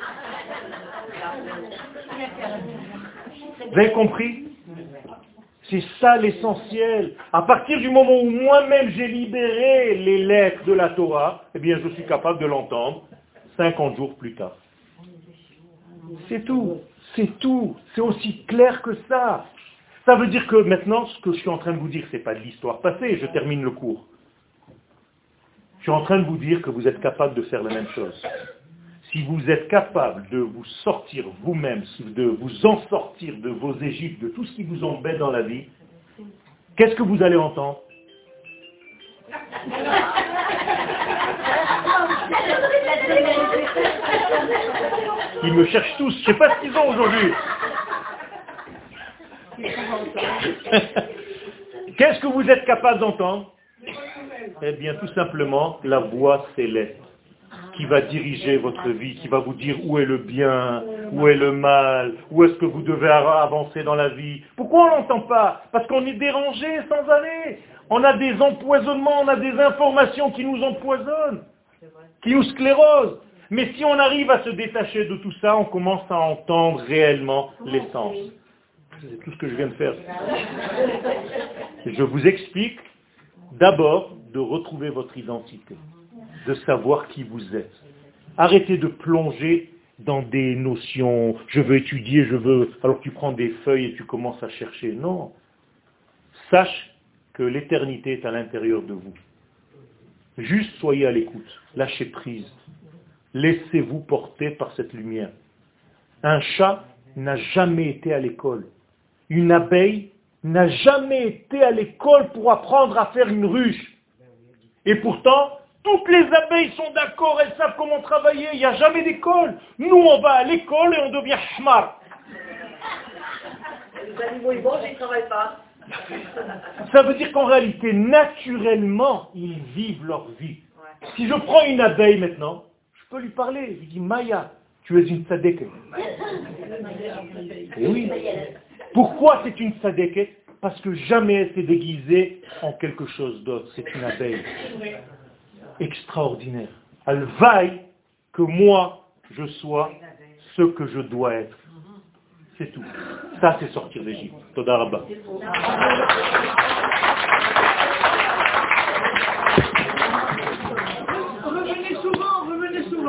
[SPEAKER 1] Vous avez compris? C'est ça l'essentiel. À partir du moment où moi-même j'ai libéré les lettres de la Torah, eh bien je suis capable de l'entendre 50 jours plus tard. C'est tout. C'est tout. C'est aussi clair que ça. Ça veut dire que maintenant, ce que je suis en train de vous dire, ce n'est pas de l'histoire passée, je termine le cours. Je suis en train de vous dire que vous êtes capable de faire la même chose. Si vous êtes capable de vous sortir vous-même, de vous en sortir de vos Égyptes, de tout ce qui vous embête dans la vie, qu'est-ce que vous allez entendre? Ils me cherchent tous, je ne sais pas ce qu'ils ont aujourd'hui. [LAUGHS] Qu'est-ce que vous êtes capable d'entendre Eh bien, tout simplement, la voix céleste qui va diriger votre vie, qui va vous dire où est le bien, où est le mal, où est-ce que vous devez avancer dans la vie. Pourquoi on n'entend pas? Parce qu'on est dérangé sans arrêt. On a des empoisonnements, on a des informations qui nous empoisonnent, qui nous sclérosent. Mais si on arrive à se détacher de tout ça, on commence à entendre réellement l'essence. C'est tout ce que je viens de faire. Je vous explique d'abord de retrouver votre identité, de savoir qui vous êtes. Arrêtez de plonger dans des notions, je veux étudier, je veux, alors tu prends des feuilles et tu commences à chercher. Non. Sache que l'éternité est à l'intérieur de vous. Juste soyez à l'écoute, lâchez prise. Laissez-vous porter par cette lumière. Un chat n'a jamais été à l'école. Une abeille n'a jamais été à l'école pour apprendre à faire une ruche. Et pourtant, toutes les abeilles sont d'accord, elles savent comment travailler, il n'y a jamais d'école. Nous, on va à l'école et on devient schmar. Ça veut dire qu'en réalité, naturellement, ils vivent leur vie. Si je prends une abeille maintenant, je peux lui parler. Je lui dis, Maya, tu es une tzadeke. Et oui. Pourquoi c'est une sadeke Parce que jamais elle s'est déguisée en quelque chose d'autre. C'est une abeille. Extraordinaire. Elle vaille que moi, je sois ce que je dois être. C'est tout. Ça, c'est sortir d'Égypte.